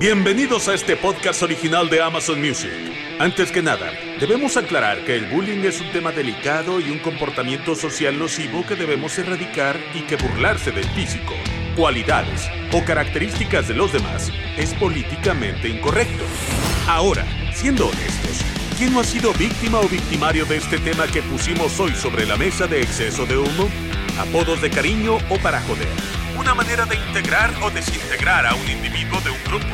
Bienvenidos a este podcast original de Amazon Music. Antes que nada, debemos aclarar que el bullying es un tema delicado y un comportamiento social nocivo que debemos erradicar y que burlarse del físico, cualidades o características de los demás es políticamente incorrecto. Ahora, siendo honestos, ¿quién no ha sido víctima o victimario de este tema que pusimos hoy sobre la mesa de exceso de humo? Apodos de cariño o para joder. Una manera de integrar o desintegrar a un individuo de un grupo.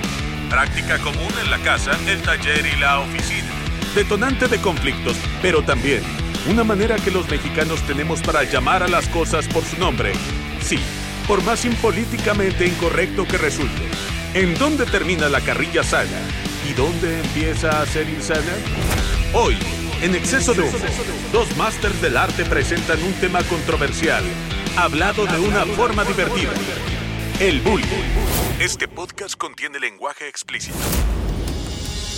Práctica común en la casa, el taller y la oficina. Detonante de conflictos, pero también una manera que los mexicanos tenemos para llamar a las cosas por su nombre. Sí, por más impolíticamente incorrecto que resulte. ¿En dónde termina la carrilla sana? ¿Y dónde empieza a ser insana? Hoy, en Exceso de Humo, dos másters del arte presentan un tema controversial, hablado de una forma divertida. El bullying. Este podcast contiene lenguaje explícito.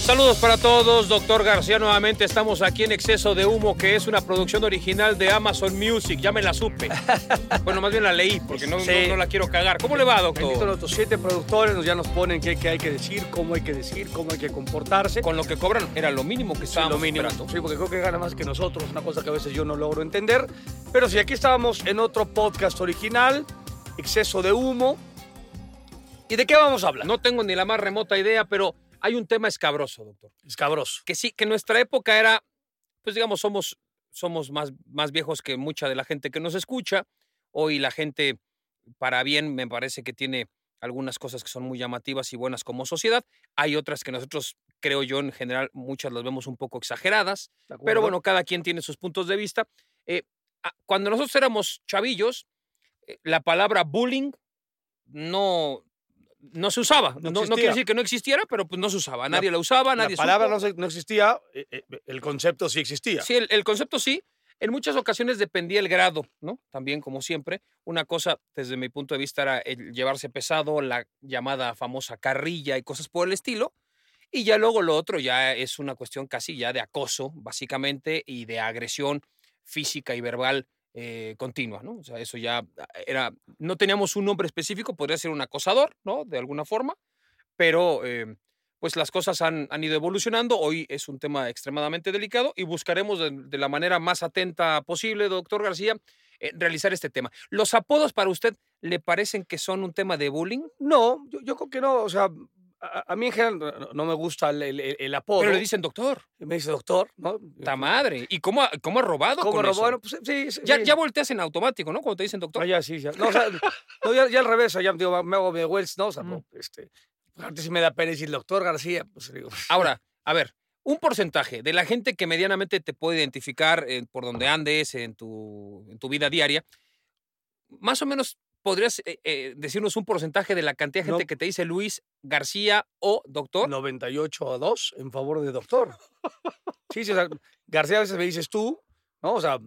Saludos para todos, doctor García. Nuevamente estamos aquí en Exceso de Humo, que es una producción original de Amazon Music. Ya me la supe. bueno, más bien la leí, porque no, Sí. no- no la quiero cagar. ¿Cómo le va, doctor? nuestros siete productores ya nos ponen qué, qué hay que decir, cómo hay que decir, cómo hay que comportarse. Con lo que cobran era lo mínimo que Sí, estábamos lo mínimo. esperando. Sí, porque creo que gana más que nosotros, una cosa que a veces yo no logro entender. Pero sí, aquí estábamos en otro podcast original, Exceso de Humo. ¿Y de qué vamos a hablar? No tengo ni la más remota idea, pero hay un tema escabroso, doctor. Escabroso. Que sí, que en nuestra época era, pues digamos, somos, somos más, más viejos que mucha de la gente que nos escucha. Hoy la gente, para bien, me parece que tiene algunas cosas que son muy llamativas y buenas como sociedad. Hay otras que nosotros, creo yo, en general, muchas las vemos un poco exageradas. Pero bueno, cada quien tiene sus puntos de vista. Eh, cuando nosotros éramos chavillos, eh, la palabra bullying no, no se usaba. No No, quiere decir que no existiera, pero pues no se usaba. Nadie la, usaba, la nadie palabra no, se- no existía, eh, eh, el concepto sí existía. Sí, el, el concepto sí. En muchas ocasiones dependía el grado, ¿no? También, como siempre, una cosa, desde mi punto de vista, era el llevarse pesado, la llamada famosa carrilla y cosas por el estilo. Y ya luego lo otro ya es una cuestión casi ya de acoso, básicamente, y de agresión física y verbal eh, continua, ¿no? O sea, eso ya era, no teníamos un nombre específico, podría ser un acosador, ¿no? De alguna forma, pero eh, pues las cosas han, han ido evolucionando. Hoy es un tema extremadamente delicado y buscaremos de, de la manera más atenta posible, doctor García, eh, realizar este tema. ¿Los apodos para usted le parecen que son un tema de bullying? No, yo, yo creo que no, o sea, a, a mí en general no, no me gusta el, el- el apodo. Pero le dicen doctor, Me dice doctor, ¿no? ta madre. ¿Y cómo ha, cómo ha robado ¿Cómo con robó? eso? Bueno, pues sí, sí, ya, sí. ya volteas en automático, ¿no? Cuando te dicen doctor. Ah, ya, sí, ya. No, o sea, no, ya, ya al revés, ya digo, me hago de Wells, ¿no? O sea, Mm. no, este, pues, antes sí me da pena decir doctor García, pues digo, Ahora, a ver, un porcentaje de la gente que medianamente te puede identificar eh, por donde andes en tu, en tu vida diaria, más o menos podrías eh, eh, decirnos un porcentaje de la cantidad de gente No. que te dice Luis García o doctor. 98 a 2 en favor de doctor. Sí, sí, o sea, García a veces me dices tú, ¿no? O sea,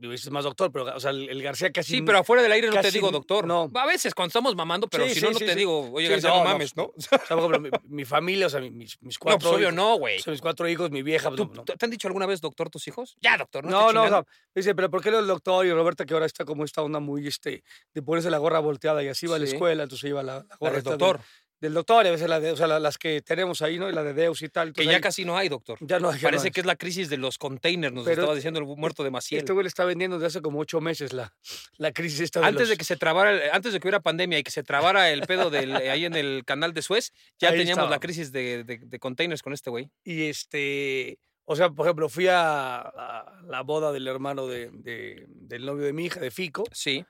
dices más doctor, pero o sea, el, García casi. Sí, pero afuera del aire no te digo doctor. no. A veces cuando estamos mamando, pero Sí, si sí, no, no sí, te digo, oye, García, no, mames, ¿no? O sea, por ejemplo, mi, mi familia, o sea, mi- mis, mis No, cuatro pues obvio hijos, no, güey. o sea, mis cuatro hijos, mi vieja. ¿Tú- no, ¿Te han dicho alguna vez doctor tus hijos? Ya, doctor, no No, no, o sea, dice, pero ¿por qué no el doctor y Roberta que ahora está como esta onda muy, este, de ponerse la gorra volteada y así va a la escuela, entonces lleva la, la La gorra del- doctor, Del, doctor y a veces la de, o sea, la- las que tenemos ahí, ¿no? Y la de Deus y tal. que entonces ya ahí- casi no hay, doctor. ya no, no Parece hay. que es la crisis de los containers, nos Pero estaba diciendo el muerto de Maciel. Este güey le está vendiendo desde hace como ocho meses la, la crisis esta de Antes de los- que se trabara, el- antes de que hubiera pandemia y que se trabara el pedo del, eh, ahí en el canal de Suez, ya Ahí teníamos la crisis de, de- de containers con este güey. Y este, o sea, por ejemplo, fui a, a la boda del hermano de, de- del novio de mi hija, de Fico, Sí.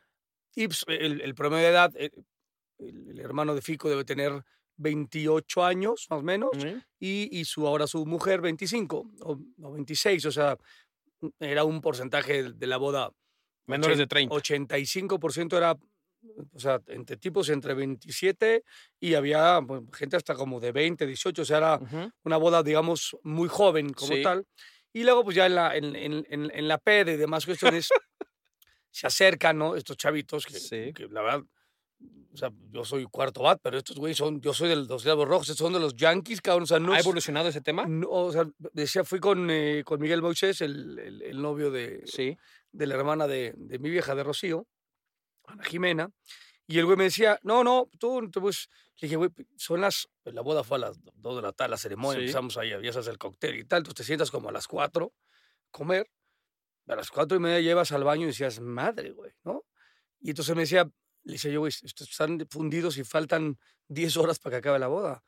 y pues, el, el promedio de edad, eh, el, el hermano de Fico debe tener 28 años, más o menos, Ujú. y, y su, ahora su mujer 25 o, o 26, o sea, era un porcentaje de la boda. Menores de ochen- 30. 85% era, o sea, entre tipos entre 27 y había pues, gente hasta como de 20, 18, o sea, era Ujú. una boda, digamos, muy joven como Sí. tal. Y luego, pues ya en la, en, en, en- en la y demás cuestiones, se acercan, ¿no? Estos chavitos que, Sí. que la verdad, o sea, yo soy cuarto bat, pero estos güeyes son, yo soy de los Diablos Rojos, estos son de los Yankees, cabrón, o sea, no ¿Ha evolucionado ese tema? no, o sea, decía, fui con, eh, con Miguel Moisés, el, el- el novio de, Sí. de la hermana de, de mi vieja, de Rocío, Ana Jimena, y el güey me decía, no, no, tú, te pues, le dije, güey, son las, la boda fue a las 2 de la tarde, la ceremonia, Sí. empezamos ahí, ya sabes, el cóctel y tal, entonces te sientas como a las 4, comer, a las cuatro y media llevas al baño y decías, madre, güey, ¿no? Y entonces me decía, le decía yo, güey, están fundidos y faltan 10 horas para que acabe la boda.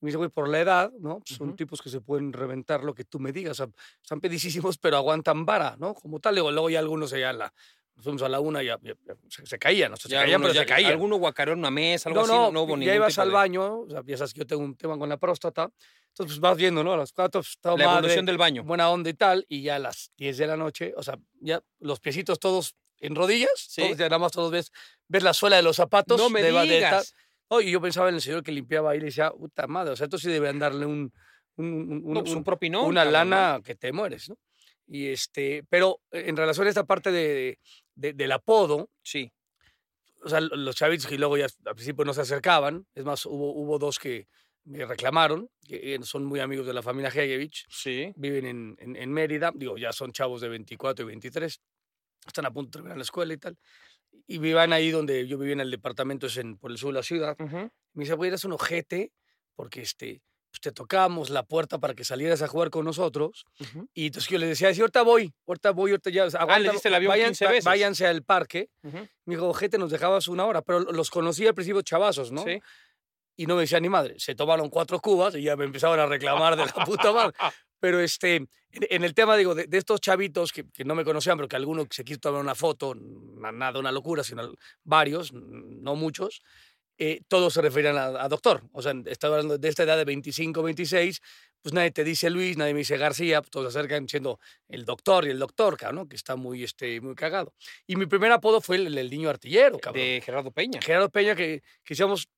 Y me dice, güey, por la edad, ¿no? Pues son Ujú. tipos que se pueden reventar lo que tú me digas. O sea, están pedicísimos, pero aguantan vara, ¿no? Como tal. Luego, luego ya algunos ya la, nos fuimos a la una y ya, ya- ya se, se caían, o sea, se caían, pero algunos se ya- caían. Alguno guacareó una mesa, algo no, así. no, No, hubo ya ibas al de- baño, o sea, ya sabes que yo tengo un tema con la próstata, entonces pues vas viendo, ¿no? A las cuatro, pues, estaba La madre, evolución del baño. buena onda y tal, y ya a las 10 de la noche, o sea, ya los piecitos todos en rodillas, Sí. todos, ya nada más todos ves, ves la suela de los zapatos. No me de, de digas. No, y yo pensaba en el señor que limpiaba ahí y le decía, puta madre, o sea, esto sí deberían darle un, un, un- No, pues un propinón. una cabrón, ¿no? lana que te mueres, ¿no? Y este, pero en relación a esta parte de, de- del apodo, Sí. o sea, los chavitos que luego ya al principio no se acercaban, es más, hubo, hubo dos que me reclamaron, que eh, son muy amigos de la familia Hegevich, Sí. viven en, en, en Mérida, digo, ya son chavos de 24 y 23, están a punto de terminar la escuela y tal, y vivan ahí donde yo vivía en el departamento, es en, por el sur de la ciudad. Ujú. Me dice, güey, eres un ojete, porque este, pues te tocamos la puerta para que salieras a jugar con nosotros, Ujú. y entonces yo le decía, sí, ahorita voy, ahorita voy, ahorita ya, sea, Ah, le aguanta, diste el avión vayan- 15 va- veces. váyanse al parque, Ujú. me dijo, ojete, nos dejabas una hora, pero los conocí al principio chavazos, ¿no? Sí. Y no me decía ni madre. Se tomaron cuatro cubas y ya me empezaban a reclamar de la puta madre. Pero este, en, en el tema, digo, de, de estos chavitos que, que no me conocían, pero que alguno se quiso tomar una foto, na- nada una locura, sino varios, no muchos, eh, todos se referían a, a doctor. O sea, estaba hablando de esta edad de 25, 26, pues nadie te dice Luis, nadie me dice García, pues todos se acercan siendo el doctor y el doctor, cabrón, ¿no? que está muy, este, muy cagado. Y mi primer apodo fue el, el niño artillero, cabrón. De Gerardo Peña. Gerardo Peña, que, que decíamos,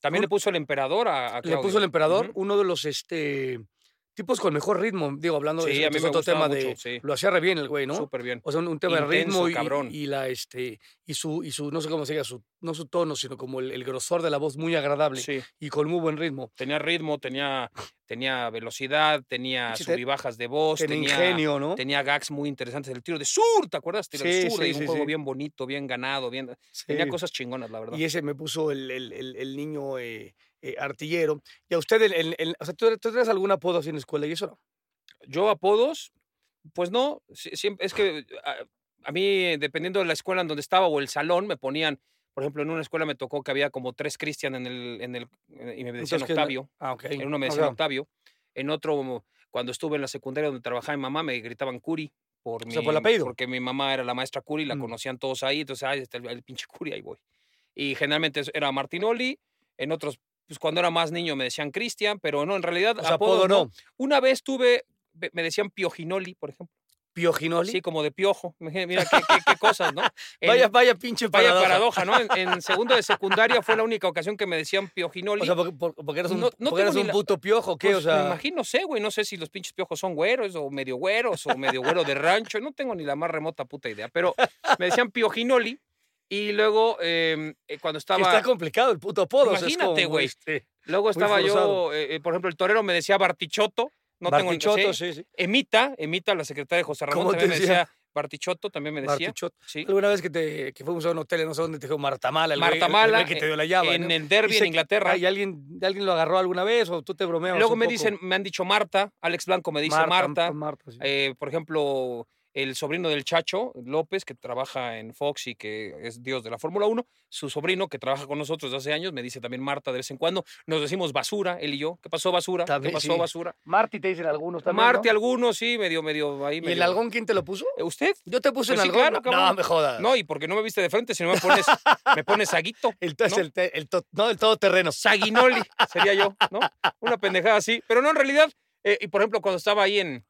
También un- le puso el emperador a, a le puso el emperador, Ujú. uno de los este, tipos con mejor ritmo, digo, hablando de Sí, me otro tema de, sí. lo hacía re bien el güey, ¿no? Súper bien. O sea, un, un tema de ritmo y, y la este y su y su no sé cómo se diga, su no su tono, sino como el, el grosor de la voz muy agradable Sí. y con muy buen ritmo. Tenía ritmo, tenía, tenía velocidad, tenía te- subibajas de voz, Tenía tenía, ingenio, ¿no? tenía gags muy interesantes. El tiro de sur, ¿te acuerdas? Tiro de sur, sí, y un juego bien bonito, bien ganado, bien. Tenía cosas chingonas, la verdad. Y ese me puso el, el, el, el niño eh, eh, artillero. Y a usted, el, el- el- o sea, ¿tú, tú tienes algún apodo así en la escuela y eso no? Yo apodos, pues no, si- siempre, es que a, a mí, dependiendo de la escuela en donde estaba o el salón, me ponían, por ejemplo, en una escuela me tocó que había como tres Cristian en el, en el, y me decían Entonces, ¿qué- Octavio. Ah, ok. En uno me decían sea, Octavio. En otro, cuando estuve en la secundaria donde trabajaba mi mamá, me gritaban Curi. Por O sea, mi, por el apellido. Porque mi mamá era la maestra Curi, la Mm. conocían todos ahí. Entonces, ay, está el, el pinche Curi, ahí voy. Y generalmente era Martinoli. En otros, pues cuando era más niño me decían Cristian, pero no, en realidad o sea, apodo no. Una vez tuve, me decían Pioginoli, por ejemplo. Pioginoli. Sí, como de piojo. Mira qué, qué- qué cosas, ¿no? En- vaya, vaya pinche vaya paradoja. paradoja, ¿no? En, en segundo de secundaria fue la única ocasión que me decían Pioginoli. O sea, porque, por- porque eres un, No- no porque tengo un puto piojo, ¿qué? Pues, o sea, me imagino, no sé, güey, no sé si los pinches piojos son güeros o medio güeros o medio güero de rancho, no tengo ni la más remota puta idea, pero me decían Pioginoli y luego em, eh, cuando estaba, está complicado el puto apodo. Imagínate, güey. este, luego estaba yo, eh, eh, por ejemplo, el torero me decía Bartichotto, no tengo Bartichotto, sí. sí, sí. Emita, Emita, la secretaria de José Ramón, ¿Cómo te también me decía? decía Bartichotto, también me decía. Bartichotto. Sí. Alguna vez que, te, que fuimos a un hotel, no sé dónde, te dijo Marta Mala. El güey- Marta el que te dio la llave. en ¿no? el derby en Inglaterra. ¿Y alguien, alguien lo agarró alguna vez o tú te bromeas? Luego un me poco? dicen, me han dicho Marta, Alex Blanco me dice Marta, Marta, sí. eh, por ejemplo, el sobrino del Chacho López, que trabaja en Fox y que es dios de la Fórmula 1, su sobrino que trabaja con nosotros desde hace años, me dice también Marta de vez en cuando, nos decimos basura, él y yo. ¿Qué pasó basura? También, ¿Qué pasó sí. basura? Marty te dicen algunos también. Marti ¿no? algunos, sí, medio, medio ahí. ¿Y el medio- algón quién te lo puso? ¿Eh, ¿Usted? Yo te puse Pues el sí, algón. claro, no, me jodas. No, y porque no me viste de frente, si no me pones, me pones aguito. el, ¿no? el, el no, el todoterreno. Saguinoli sería yo, ¿no? Una pendejada así. Pero no, en realidad, eh, y por ejemplo, cuando estaba ahí en,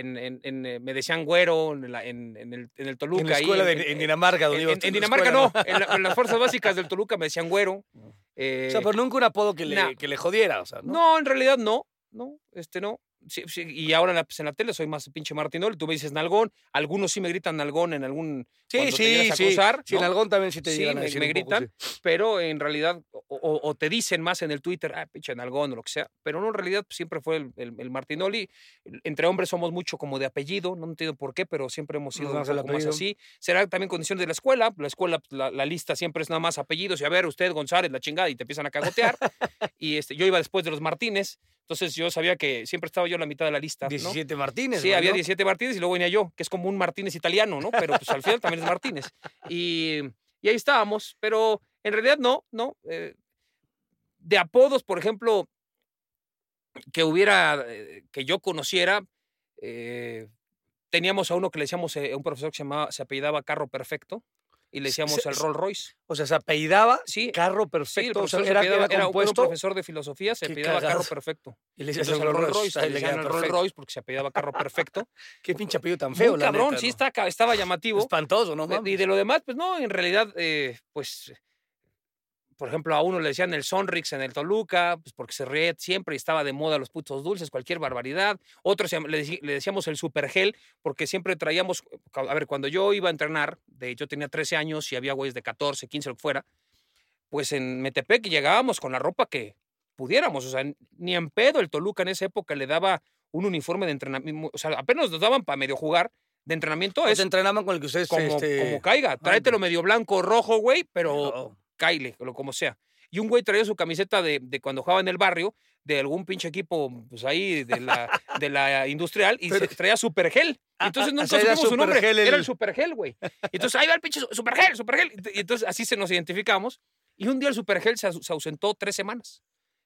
en, en- en, eh, me decían güero en, la- en- en el, en el Toluca. En la ahí, escuela de, en Dinamarca. donde en- en- Dinamarca no, en, la- en las fuerzas básicas del Toluca me decían güero. eh, O sea, pero nunca un apodo que le, nah. que le jodiera, o sea, ¿no? no, en realidad no, no, este no. Sí, sí, y ahora en la, pues, en la tele soy más pinche Martinol, tú me dices nalgón, algunos sí me gritan nalgón en algún Sí, te sí, llegas a sí. cruzar, Sí, ¿no? algón también sí te Sí, llegan a me- decir me poco, gritan. pero en realidad, o, o- o te dicen más en el Twitter, ah, pinche nalgón o lo que sea, pero no, en realidad pues, siempre fue el, el- el Martinoli. Entre hombres somos mucho como de apellido, no entiendo por qué, pero siempre hemos sido un poco más así. Será también condiciones de la escuela, la escuela, pues, la, la lista siempre es nada más apellidos, y a ver, usted González, la chingada, y te empiezan a cagotear. y este, yo iba después de los Martínez, entonces yo sabía que siempre estaba yo la mitad de la lista. ¿no? 17 Martínez. Sí, había ¿no? 17 Martínez y luego venía yo, que es como un Martínez italiano, ¿no? Pero pues al final también es Martínez. Y, y ahí estábamos, pero en realidad no, no. eh, de apodos, por ejemplo, que hubiera, eh, que yo conociera, eh, teníamos a uno que le decíamos, eh, un profesor que se, llamaba, se apellidaba Carro Perfecto, y le decíamos se- el Rolls Royce. O sea, se apellidaba Sí, carro sí, perfecto. o sea, se era, era era un- profesor de filosofía, se apellidaba Carro. Perfecto. y le decías Entonces el Rolls Royce. Le decían el Rolls. Royce porque se apellidaba Carro Perfecto. Qué pinche apellido tan feo, Muy la cabrón, neta, sí ¿no? está, estaba llamativo. Espantoso, ¿no? Eh, Y mames? de lo demás, pues no, en realidad, eh, pues, por ejemplo, a uno le decían el Sonrix en el Toluca, pues porque se ríe siempre y estaba de moda los putos dulces, cualquier barbaridad. Otros le, decíamos el Supergel, porque siempre traíamos, a ver, cuando yo iba a entrenar, de, yo tenía 13 años y había güeyes de 14, 15, lo que fuera, pues en Metepec llegábamos con la ropa que pudiéramos, o sea, ni en pedo el Toluca en esa época le daba un uniforme de entrenamiento, o sea, apenas nos daban para medio jugar de entrenamiento, O es sea, entrenaban con el que ustedes... como, este... como caiga. Tráetelo medio blanco o rojo, güey, pero oh, caile, o lo como sea. Y un güey traía su camiseta de, de cuando jugaba en el barrio, de algún pinche equipo, pues ahí, de la, de la industrial, y se traía Supergel. Ah, entonces ah, nunca era supimos su nombre. El- Era el Supergel, güey. Entonces ahí va el pinche Su- Supergel, Supergel. Y entonces así se nos identificamos. Y un día el Supergel se, se ausentó tres semanas.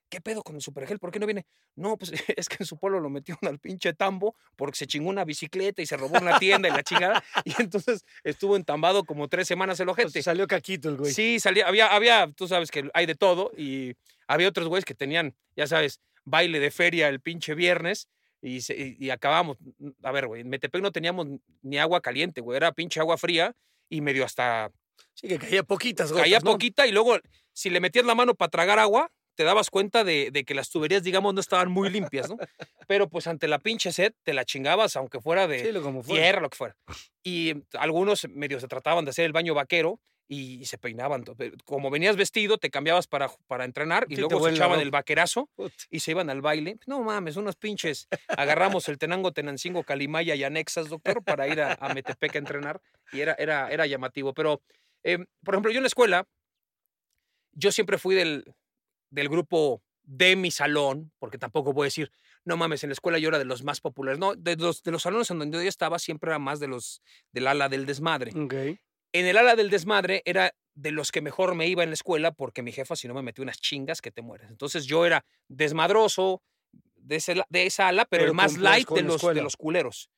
¿Qué pedo con el Supergel? ¿Por qué no viene? No, pues es que en su pueblo lo metieron al pinche tambo porque se chingó una bicicleta y se robó una tienda y la chingada. Y entonces estuvo entambado como tres semanas el ojete. Pues salió caquito el güey. Sí, salía, había, había, tú sabes que hay de todo y había otros güeyes que tenían, ya sabes, baile de feria el pinche viernes y, se- y, y acabamos. A ver, güey, en Metepec no teníamos ni agua caliente, güey, era pinche agua fría y medio hasta Sí, que caía poquitas gotas, caía ¿no? poquita y luego si le metías la mano para tragar agua, te dabas cuenta de, de que las tuberías, digamos, no estaban muy limpias, ¿no? Pero pues ante la pinche sed te la chingabas, aunque fuera de Sí, lo como tierra, lo que fuera. Y algunos medio se trataban de hacer el baño vaquero y, se peinaban. Como venías vestido, te cambiabas para, para entrenar y Sí, luego se echaban el vaquerazo y se iban al baile. No mames, unos pinches. Agarramos el Tenango, Tenancingo, Calimaya y anexas, doctor, para ir a, a Metepec a entrenar y era, era, era llamativo. Pero, eh, por ejemplo, yo en la escuela, yo siempre fui del, del grupo de mi salón, porque tampoco voy a decir, no mames, en la escuela yo era de los más populares. No, de los, de los salones en donde yo estaba siempre era más de los del ala del desmadre. En el ala del desmadre era de los que mejor me iba en la escuela porque mi jefa si no me metía unas chingas que te mueres. Entonces yo era desmadroso de, ese de esa ala, pero, Pero el más light de los, de los culeros.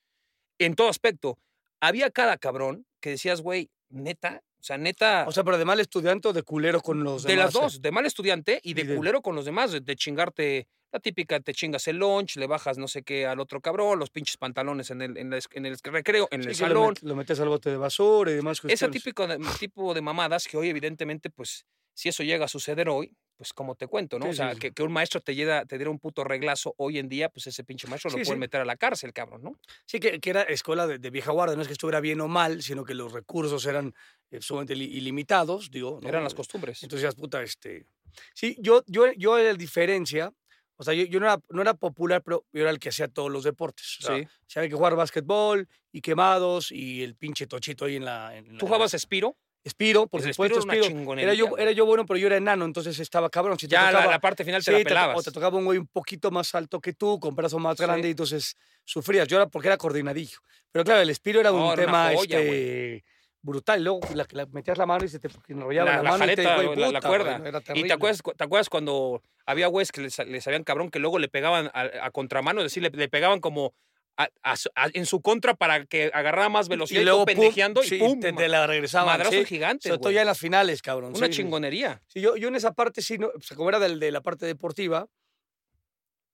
En todo aspecto. Había cada cabrón que decías, güey, neta, o sea, neta, O sea, pero de mal estudiante o de culero con los de demás. las dos, de mal estudiante y de, Y de- culero con los demás, de, de chingarte la típica, te chingas el lunch, le bajas no sé qué al otro cabrón, los pinches pantalones en el, en el recreo, en Sí, el lo, salón. met- lo metes al bote de basura y demás Ese cuestiones. típico de, tipo de mamadas que hoy evidentemente, pues, si eso llega a suceder hoy, pues como te cuento, ¿no? Sí, o sea, sí, sí. Que, que un maestro te, diera, te diera un puto reglazo hoy en día, pues ese pinche maestro lo pueden sí. meter a la cárcel, cabrón, ¿no? Sí, que, que era escuela de, de vieja guardia, no es que estuviera bien o mal, sino que los recursos eran eh, sumamente ili- ilimitados, digo. ¿no? Eran las costumbres. Entonces, puta, este... Sí, yo, yo, yo era la diferencia, o sea, yo, yo no, era, no era popular, pero yo era el que hacía todos los deportes. O sea, sí. si había que jugar básquetbol y quemados y el pinche tochito ahí en la... en ¿Tú la- jugabas Espiro? Espiro, por supuesto, Espiro era Era yo, era yo bueno, pero yo era enano, entonces estaba cabrón. Si te Ya la, tocaba- la parte final te Sí, la pelabas. o te tocaba un güey un poquito más alto que tú, con brazo más Sí. grande, y entonces sufrías. Yo era porque era coordinadillo. Pero claro, el Espiro era un No, era una tema joya, este, brutal. Luego la, la metías la mano y se te enrollaba la, la, la mano y te, güey, puta, cuerda. y te acuerdas, cu- te acuerdas cuando había güeyes que les, les sabían cabrón que luego le pegaban a, a contramano, es decir, le, le pegaban como a- a su- a- en su contra para que agarrara más velocidad y, luego, pum, pendejeando y sí, pum. te, ma- te la regresaban. madrazos sí. gigantes, Sobre todo ya en las finales, cabrón. Una sí. chingonería. Sí, yo, yo en esa parte sí, no, o sea, como era del- de la parte deportiva,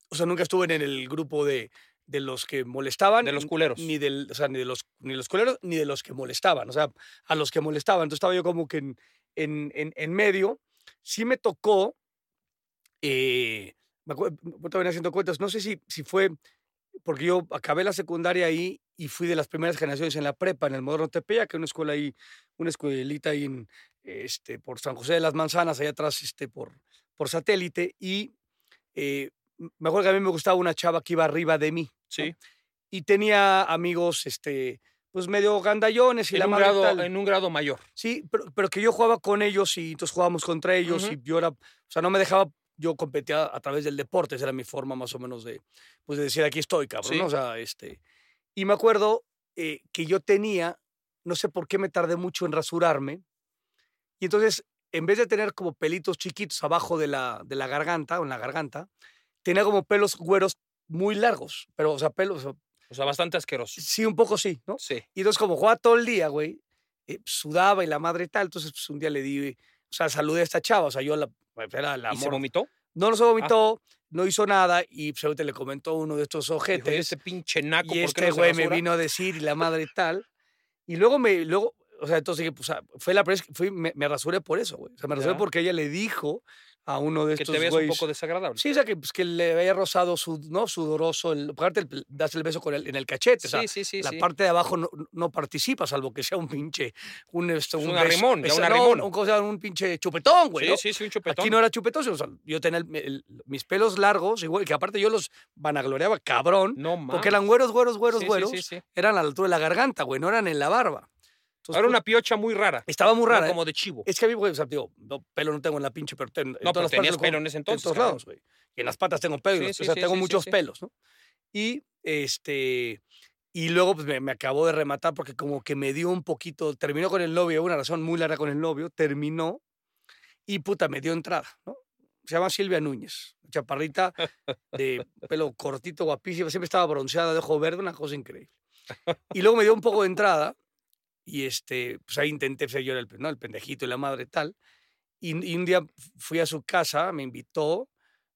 o sea, nunca estuve en el grupo de, de los que molestaban. De los culeros. Ni, del, o sea, ni de los, ni los culeros, ni de los que molestaban. O sea, a los que molestaban. Entonces estaba yo como que en, en, en, en medio. Sí me tocó, eh, me acuerdo, venía haciendo cuentas, no sé si, si fue, porque yo acabé la secundaria ahí y fui de las primeras generaciones en la prepa, en el Moderno Tepeyac, que es una escuela ahí, una escuelita ahí en, este, por San José de las Manzanas, allá atrás, este, por, por satélite, y eh, me acuerdo que a mí me gustaba una chava que iba arriba de mí. ¿no? Sí. Y tenía amigos, este, pues medio gandallones y En la un, grado, tal. en un grado mayor. Sí, pero, pero que yo jugaba con ellos y entonces jugábamos contra ellos Ujú. y yo era, o sea, no me dejaba, yo competía a través del deporte, esa era mi forma más o menos de, pues de decir, aquí estoy, cabrón, Sí. ¿no? O sea, este, y me acuerdo eh, que yo tenía, no sé por qué me tardé mucho en rasurarme, y entonces, en vez de tener como pelitos chiquitos abajo de la, de la garganta, o en la garganta, tenía como pelos güeros muy largos, pero, o sea, pelos, o sea, bastante asqueroso. sí, un poco sí, ¿no? Sí. Y entonces, como jugaba todo el día, güey, eh, sudaba y la madre tal. Entonces, pues, un día le di, o sea, saludé a esta chava. O sea, yo la, era la ¿Y se amor. vomitó? No, no se vomitó, no hizo nada. Y pues, ahorita le comentó uno de estos Dijo, "Y ojetes. este pinche naco, Y ¿por qué este no se güey me rasura?" vino a decir y la madre tal. Y luego me, luego, o sea, entonces, pues, ah, fue la primera vez que fui, me, me rasuré por eso, güey. O sea, me rasuré Ya. porque ella le dijo a uno de Que estos te veas un poco desagradable. Sí, o sea, que, pues, que le había rozado su, ¿no? Sudoroso, el, aparte el- das el beso con el, en el cachete. o sea, sí, sí, sí. la sí. parte de abajo no, no participa, salvo que sea un pinche. Un, este, Es un un beso- arrimón, ya un no, un, cosa- un pinche chupetón, güey. sí, ¿no? sí, sí, un chupetón. Aquí no era chupetón, o sea, yo tenía el- mis pelos largos, igual, que aparte yo los vanagloriaba cabrón, No mames. porque eran güeros, güeros, güeros, Sí, güeros. sí. Eran a la altura de la garganta, güey, no eran en la barba. Entonces, Era pues, una piocha muy rara. estaba muy rara. ¿eh? como de chivo. Es que a mí, güey, o sea, digo, no, pelo no tengo en la pinche, pero ten- en No, todas pero las tenías pelo en ese entonces, En todos lados, güey. Y en las patas tengo pelo, Sí, o sí, sea, sí, tengo muchos pelos, ¿no? Y este. Y luego pues, me, me acabó de rematar porque como que me dio un poquito, terminó con el novio, una razón muy larga con el novio, terminó y puta, me dio entrada, ¿no? Se llama Silvia Núñez, chaparrita de pelo cortito, guapísima, siempre estaba bronceada, de ojo verde, una cosa increíble. Y luego me dio un poco de entrada y este, pues ahí intenté ser yo el, ¿no? el pendejito y la madre tal. Y, y un día fui a su casa, me invitó,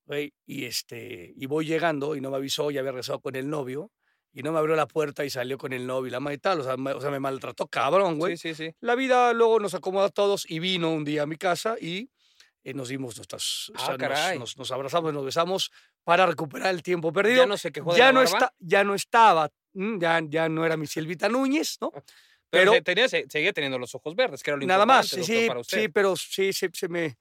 güey, y, este, y voy llegando y no me avisó, ya había regresado con el novio, y no me abrió la puerta y salió con el novio y la madre tal. O sea, me, o sea, me maltrató cabrón, güey. Sí, sí, sí. La vida luego nos acomoda a todos y vino un día a mi casa y eh, nos dimos nuestras. o Ah, sea, nos- caray. nos, nos abrazamos, nos besamos para recuperar el tiempo perdido. Ya no se quejó de ya la no, barba, está, ya no estaba, mm, ya, ya no era mi Silvita Núñez, ¿no? pero, pero- tenía- se- seguía teniendo los ojos verdes, que era lo Nada más, importante, sí, doctor, sí, para usted. sí, pero sí, se, se me.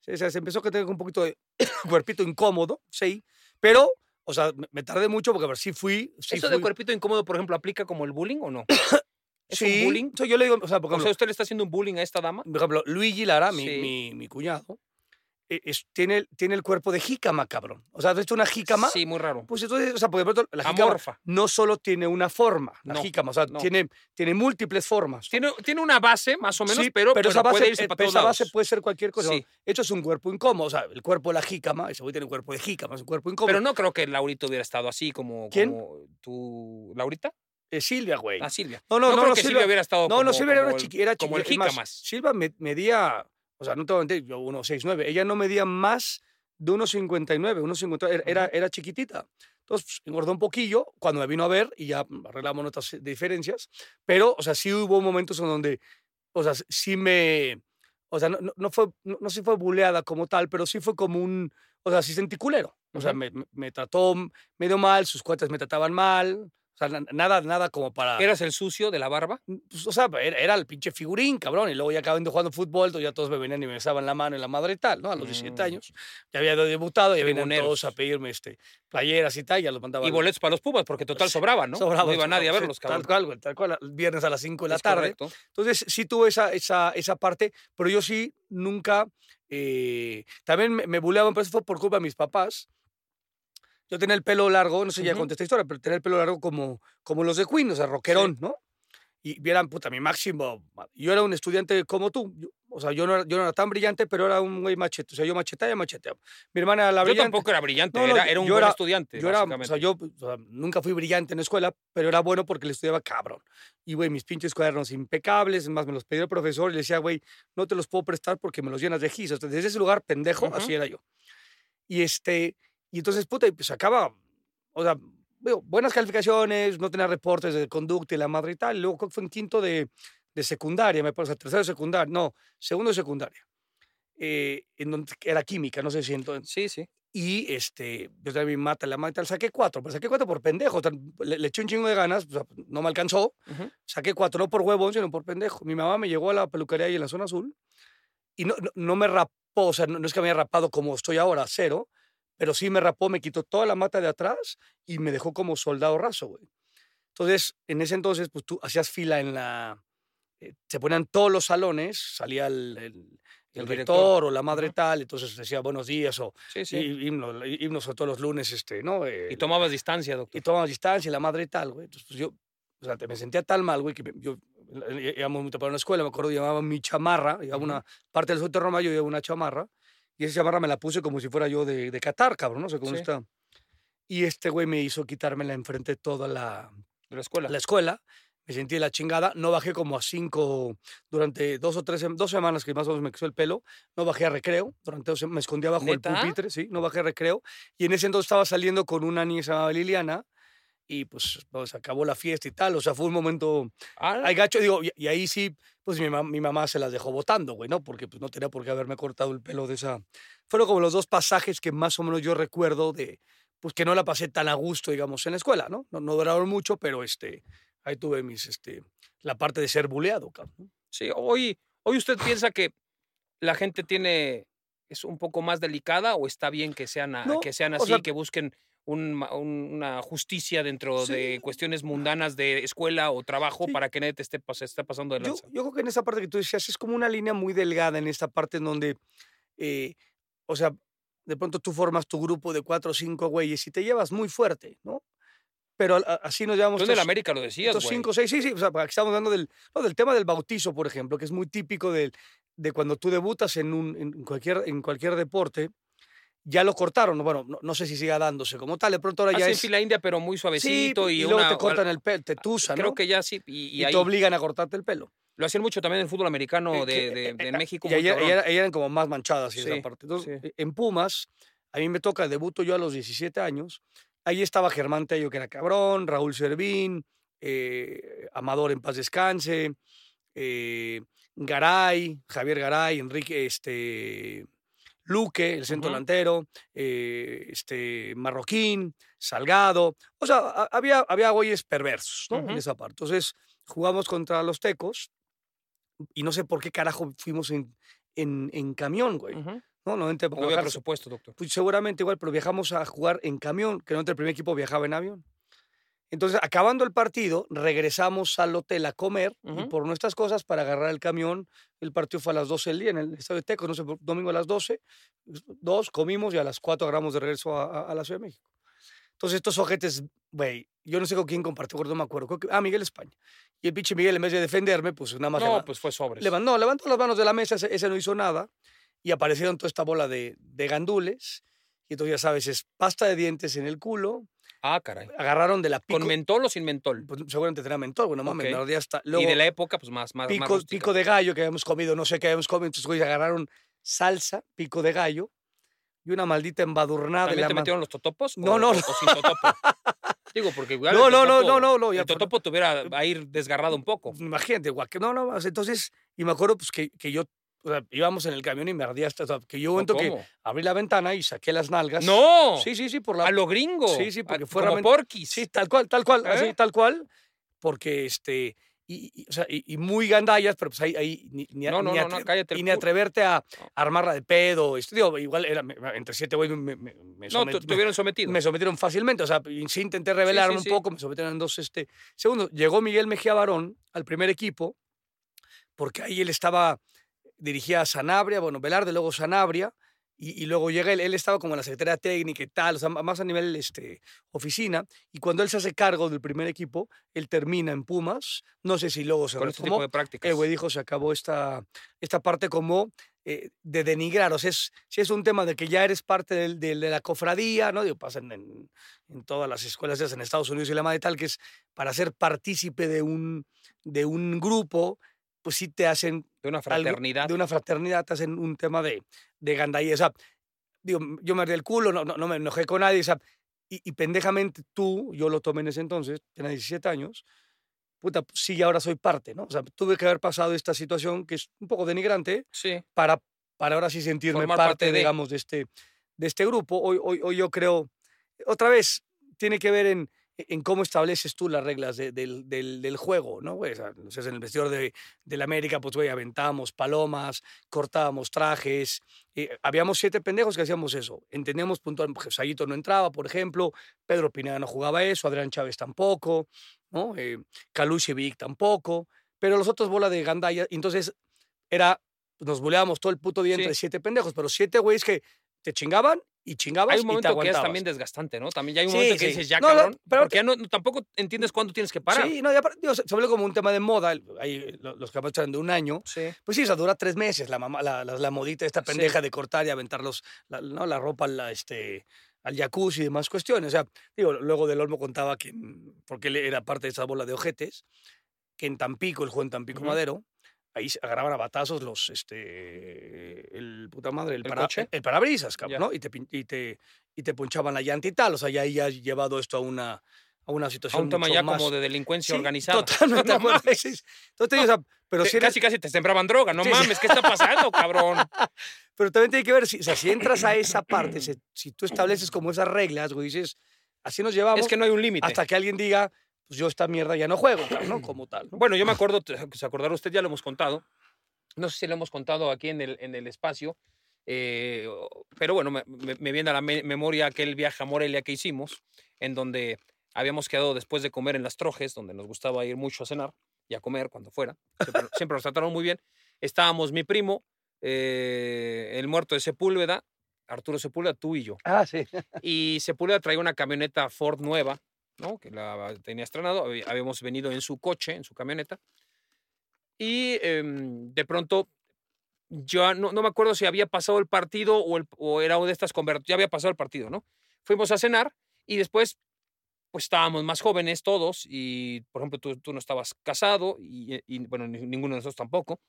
Se, se- se empezó a tener un poquito de cuerpito incómodo, sí, pero, o sea, me, tardé mucho porque a ver, sí fui. Sí ¿Eso fui, de cuerpito incómodo, por ejemplo, aplica como el bullying o no? ¿Es sí, un bullying? o sea, yo le digo, o sea, por O ejemplo, sea, ¿usted le está haciendo un bullying a esta dama? por ejemplo Luigi Lara, mi, Sí. mi, mi cuñado, es- tiene, el- tiene el cuerpo de jícama, cabrón. O sea, ¿has visto una jícama? Sí, muy raro. Pues entonces, o sea, porque pronto la jícama Amorfa. no solo tiene una forma, la No, jícama, o sea, no. tiene, tiene múltiples formas. Tiene, tiene una base, más o menos, Sí, pero, pero esa base, puede irse eh, para todos esa base puede ser cualquier cosa. Sí. Esto es un cuerpo incómodo, o sea, el cuerpo de la jícama, ese güey tiene un cuerpo de jícama, es un cuerpo incómodo. Pero no creo que Laurita hubiera estado así como, ¿Quién? como tú. ¿Laurita? Eh, Silvia, güey. Ah, Silvia. No, no, no, creo no, que Silvia- Silvia hubiera estado no, como, no, Silvia era como una el- chiqui, era como el chiqui- es más, jícamas. Silvia me- medía, o sea, no te voy a mentir, yo 1,69. Ella no medía más de 1,59, 1,59. Era, era, era chiquitita. Entonces, pues, engordó un poquillo cuando me vino a ver y ya arreglamos nuestras diferencias. Pero, o sea, sí hubo momentos en donde, o sea, sí me. O sea, no, no- fue, no, no fue buleada como tal, pero sí fue como un. O sea, sí sentí culero. O sea, Ujú. me, me- me trató medio mal, sus cuates me trataban mal. O sea, na- nada, nada como para... ¿Eras el sucio de la barba? pues, o sea, era, era el pinche figurín, cabrón. Y luego ya acabando jugando fútbol, entonces ya todos me venían y me besaban la mano y la madre y tal, ¿no? A los 17 Mm. años. Ya había debutado, ya venían todos a pedirme este, playeras y tal, ya los mandaba. Y boletos para los Pumas, porque total sobraban, ¿no? Sobraba, no iba nadie a verlos, cabrón. Tal cual, güey, tal cual. Viernes a las 5 de la Es tarde. correcto. Entonces, sí tuve esa, esa, esa parte, pero yo sí nunca. eh, también me, me buleaban, pero eso fue por culpa de mis papás. Yo tenía el pelo largo, no sé si ya Ujú. conté esta historia, pero tenía el pelo largo como, como los de Queen, o sea, rockerón, ¿no? Y vieran, puta, mi máximo. Yo era un estudiante como tú. yo- o sea, yo no, era, yo no era tan brillante, pero era un güey machete. O sea, yo macheteaba y macheteaba. Mi hermana era la Yo brillante. tampoco era brillante, No, no, era, era un yo buen era- estudiante, Yo era, o sea, yo o sea, nunca fui brillante en la escuela, pero era bueno porque le estudiaba cabrón. Y, güey, mis pinches cuadernos impecables, es más, me los pedía el profesor y le decía, güey, no te los puedo prestar porque me los llenas de. O sea, desde ese lugar, pendejo, Ujú. así era yo. Y este, y entonces, puta, y pues acaba, o sea, veo, buenas calificaciones, no tenía reportes de conducta y la madre y tal. Y luego creo que fue en quinto de, de secundaria, me parece, o sea, tercero de secundaria, no, segundo de secundaria. eh, en donde era química, no sé si entonces. Sí, sí. Y este, yo también mata, la mata, saqué cuatro, pero saqué cuatro por pendejo. o sea, Le, le eché un chingo de ganas, o sea, no me alcanzó. Ujú. Saqué cuatro, no por huevón, sino por pendejo. Mi mamá me llegó a la peluquería ahí en la zona azul y no, no, no me rapó, o sea, no, no es que me haya rapado como estoy ahora, cero, pero sí me rapó, me quitó toda la mata de atrás y me dejó como soldado raso, güey. Entonces, en ese entonces, pues tú hacías fila en la. eh, se ponían todos los salones, salía el, el, el El rector director. o la madre tal, entonces decía buenos días o Sí, sí. himnos, himnos todos los lunes, este, ¿no? Y, tomabas distancia, doctor. y tomamos distancia la madre tal, güey. Entonces, pues yo, o sea, te- me sentía tan mal, güey, que me- yo eh, íbamos muy temprano a la escuela, me acuerdo, llevaba mi chamarra, llevaba Ujú. una parte del suéter Roma, yo llevaba una chamarra, y esa chamarra me la puse como si fuera yo de, de Qatar, cabrón, no sé cómo Sí. está. Y este güey me hizo quitármela enfrente de toda la, la escuela. la escuela. Me sentí de la chingada. No bajé como a cinco, durante dos o tres, dos semanas que más o menos me creció el pelo. No bajé a recreo. Durante dos sem- me escondía bajo ¿Neta? el pupitre, sí. No bajé a recreo. Y en ese entonces estaba saliendo con una niña que se llamaba Liliana. Y pues, pues acabó la fiesta y tal. O sea, fue un momento. Ah, Ay, gacho, digo, y, y ahí sí, pues mi, mi mamá se las dejó votando, güey, ¿no? Porque pues no tenía por qué haberme cortado el pelo de esa. Fueron como los dos pasajes que más o menos yo recuerdo de, pues que no la pasé tan a gusto, digamos, en la escuela, ¿no? No, no duraron mucho, pero este, ahí tuve mis, este, la parte de ser buleado, cabrón. Sí, hoy, hoy usted piensa que la gente tiene es un poco más delicada o está bien que sean, a- No, que sean o así, sea- que busquen un ma- un- una justicia dentro de cuestiones mundanas de escuela o trabajo Sí. para que nadie te esté, pas- esté pasando de lanza? yo creo que en esa parte que tú decías es como una línea muy delgada en esta parte en donde, eh, o sea, de pronto tú formas tu grupo de cuatro o cinco güeyes y te llevas muy fuerte, ¿no? Pero así nos llevamos Tú en América lo decías, güey. cinco, seis, sí, sí, o sea, aquí estamos hablando del, no, del tema del bautizo, por ejemplo, que es muy típico del- de cuando tú debutas en, un, en, cualquier, en cualquier deporte, ya lo cortaron, bueno, no, no sé si siga dándose como tal, de pronto ahora ya Hacen es... fila india, pero muy Sí, suavecito y, y luego una- te cortan el pelo, te tusan, Creo ¿no? que ya sí, y, y y ahí te obligan a cortarte el pelo. lo hacían mucho también en el fútbol americano de, de- de México. Y eran como más manchadas y Sí, esa parte. Entonces, sí. eh, en Pumas, a mí me toca, debuto yo a los 17 años. Ahí estaba Germán Tello, que era cabrón, Raúl Servín, eh, Amador en paz descanse, eh, Garay, Javier Garay, Enrique, este, Luque, el centro delantero, eh, este, Marroquín, Salgado. O sea, a- había, había güeyes perversos ¿no? En esa parte. Entonces, jugamos contra los Tecos y no sé por qué carajo fuimos en, en, en camión, güey. No, no, entre No había presupuesto, doctor. pues seguramente igual, pero viajamos a jugar en camión, que no entre el primer equipo viajaba en avión. Entonces, acabando el partido, regresamos al hotel a comer y por nuestras cosas, para agarrar el camión, el partido fue a las 12 del día en el estadio de Teco, no sé, domingo a las 12, dos, comimos y a las 4 agarramos de regreso a, a- a la Ciudad de México. Entonces, estos ojetes, güey, yo no sé con quién compartió, no me acuerdo. que- ah, Miguel España. Y el pinche Miguel, en vez de defenderme, pues nada más No, pues fue sobres. levantó, no, levantó las manos de la mesa, ese, ese no hizo nada, y aparecieron toda esta bola de, de gandules, y entonces ya sabes, es pasta de dientes en el culo, Ah, caray. agarraron de la pico, ¿Con mentol o sin mentol? pues, seguramente tenía mentol, bueno, mames, Ok. la verdad ya está. y Luego, de la época, pues más, más, más pico, rústica. pico de gallo que habíamos comido, no sé qué habíamos comido, entonces güey, agarraron salsa, pico de gallo, y una maldita embadurnada ¿También te metieron los totopos? No, o- no, o, sin totopo. Digo, porque igual No, el no, no, totopo- no, no, no, el totopo tuviera a ir desgarrado un poco. Imagínate, guau, que no, no, más. entonces, y me acuerdo pues que, que yo o sea, íbamos en el camión y me ardía hasta, o sea, que yo un momento que abrí la ventana y saqué las nalgas. ¡No! Sí, sí, sí, por la... A lo gringo. Sí, sí, porque A- fue como realmente- porquis. Sí, tal cual, tal cual, así, ¿Eh? tal cual, porque este, y, y- o sea, y, y muy gandallas, pero pues ahí, ahí ni, ni, a- No, no, ni no, no, atre- cállate y ni atreverte a armarla de pedo, este, digo, igual era, me- entre siete güeyes me, me, me somet- te, hubieran sometido. me sometieron fácilmente, o sea, sí intenté sí, sí. un poco, me sometieron en dos este, segundos. Llegó Miguel Mejía Barón al primer equipo, porque ahí él estaba, dirigía a Sanabria, bueno, Velarde, luego Sanabria, y, y luego llega él, él estaba como en la Secretaría Técnica y tal, o sea, más a nivel este, oficina, y cuando él se hace cargo del primer equipo, él termina en Pumas, no sé si luego se con este tipo de prácticas. el güey dijo, se acabó esta, esta parte como eh, de denigrar. O sea, es, si es un tema de que ya eres parte del- del- de la cofradía, ¿no? Digo, pasa en, en- en todas las escuelas ya en Estados Unidos y la madre tal, que es para ser partícipe de un, de un grupo, pues sí te hacen de una algo- fraternidad. de una fraternidad, te hacen un tema de, de gandalla. O sea, digo, yo me ardí el culo, no, no, no me enojé con nadie, o sea, y, y pendejamente tú, yo lo tomé en ese entonces, tenía 17 años, puta, pues sí, ahora soy parte, ¿no? O sea, tuve que haber pasado esta situación que es un poco denigrante Sí. para, para ahora sí sentirme Formar parte, parte de. digamos, de este, de este grupo. Hoy, hoy, hoy yo creo, otra vez, tiene que ver en, en cómo estableces tú las reglas de- del, del, del juego, ¿no? güey? O sea, en el vestidor de, del América, pues, güey, aventábamos palomas, cortábamos trajes. eh, habíamos siete pendejos que hacíamos eso. Entendíamos puntual, pues, Sayito no entraba, por ejemplo, Pedro Pineda no jugaba eso, Adrián Chávez tampoco, ¿no? Eh, Kalushevich tampoco, pero los otros bola de gandalla. Entonces, era, nos buleábamos todo el puto día Sí. entre siete pendejos, pero siete güeyes que te chingaban y chingabas Hay un y te momento que es también desgastante, ¿no? También ya hay un Sí, momento que sí. dices, ya No, no, cabrón, pero- porque ya no, no- tampoco entiendes cuándo tienes que parar. Sí, no, ya, digo, se vuelve como un tema de moda. lo- los capaz de un año. Sí. Pues sí, o sea, dura tres meses la, mamá, la, la, la modita esta pendeja de cortar y aventar los, la, ¿no? la ropa al, la, este, al jacuzzi y demás cuestiones. O sea, digo, luego del Olmo contaba que, mm, porque él era parte de esa bola de ojetes, que en Tampico, el juego en Tampico Ujú. Madero, ahí se agarraban a batazos los, este, el puta madre, el, ¿El para- coche? el parabrisas, cabrón. ¿no? Y te, y, te, y te ponchaban la llanta y tal. O sea, ya ahí has llevado esto a una, a una A situación un tema mucho ya más- como de delincuencia Sí, organizada. Totalmente. No mames. sí, sí. Entonces, digo, o sea, pero si eres- casi, casi te sembraban droga. No mames, ¿qué está pasando, cabrón? Pero también tiene que ver, si, o sea, si entras a esa parte, si, si tú estableces como esas reglas, güey, dices, así nos llevamos, Es que no hay un límite. hasta que alguien diga, pues yo esta mierda ya no juego, ¿no? Como tal. ¿no? Bueno, yo me acuerdo, se acordará usted, ya lo hemos contado. No sé si lo hemos contado aquí en el, en el espacio, eh, pero bueno, me, me- me viene a la me- memoria aquel viaje a Morelia que hicimos, en donde habíamos quedado después de comer en las Trojes, donde nos gustaba ir mucho a cenar y a comer cuando fuera. Siempre, siempre nos trataron muy bien. Estábamos mi primo, eh, el muerto de Sepúlveda, Arturo Sepúlveda, tú y yo. Ah, sí. Y Sepúlveda traía una camioneta Ford nueva, ¿no? Que la tenía estrenado. Habíamos venido en su coche, en su camioneta. Y em, de pronto, yo no, no me acuerdo si había pasado el partido o, el- o era una de estas convertidas. Ya había pasado el partido, ¿no? Fuimos a cenar y después, pues estábamos más jóvenes todos. Y, por ejemplo, tú, tú no estabas casado y, y, bueno, ni- ninguno de nosotros tampoco.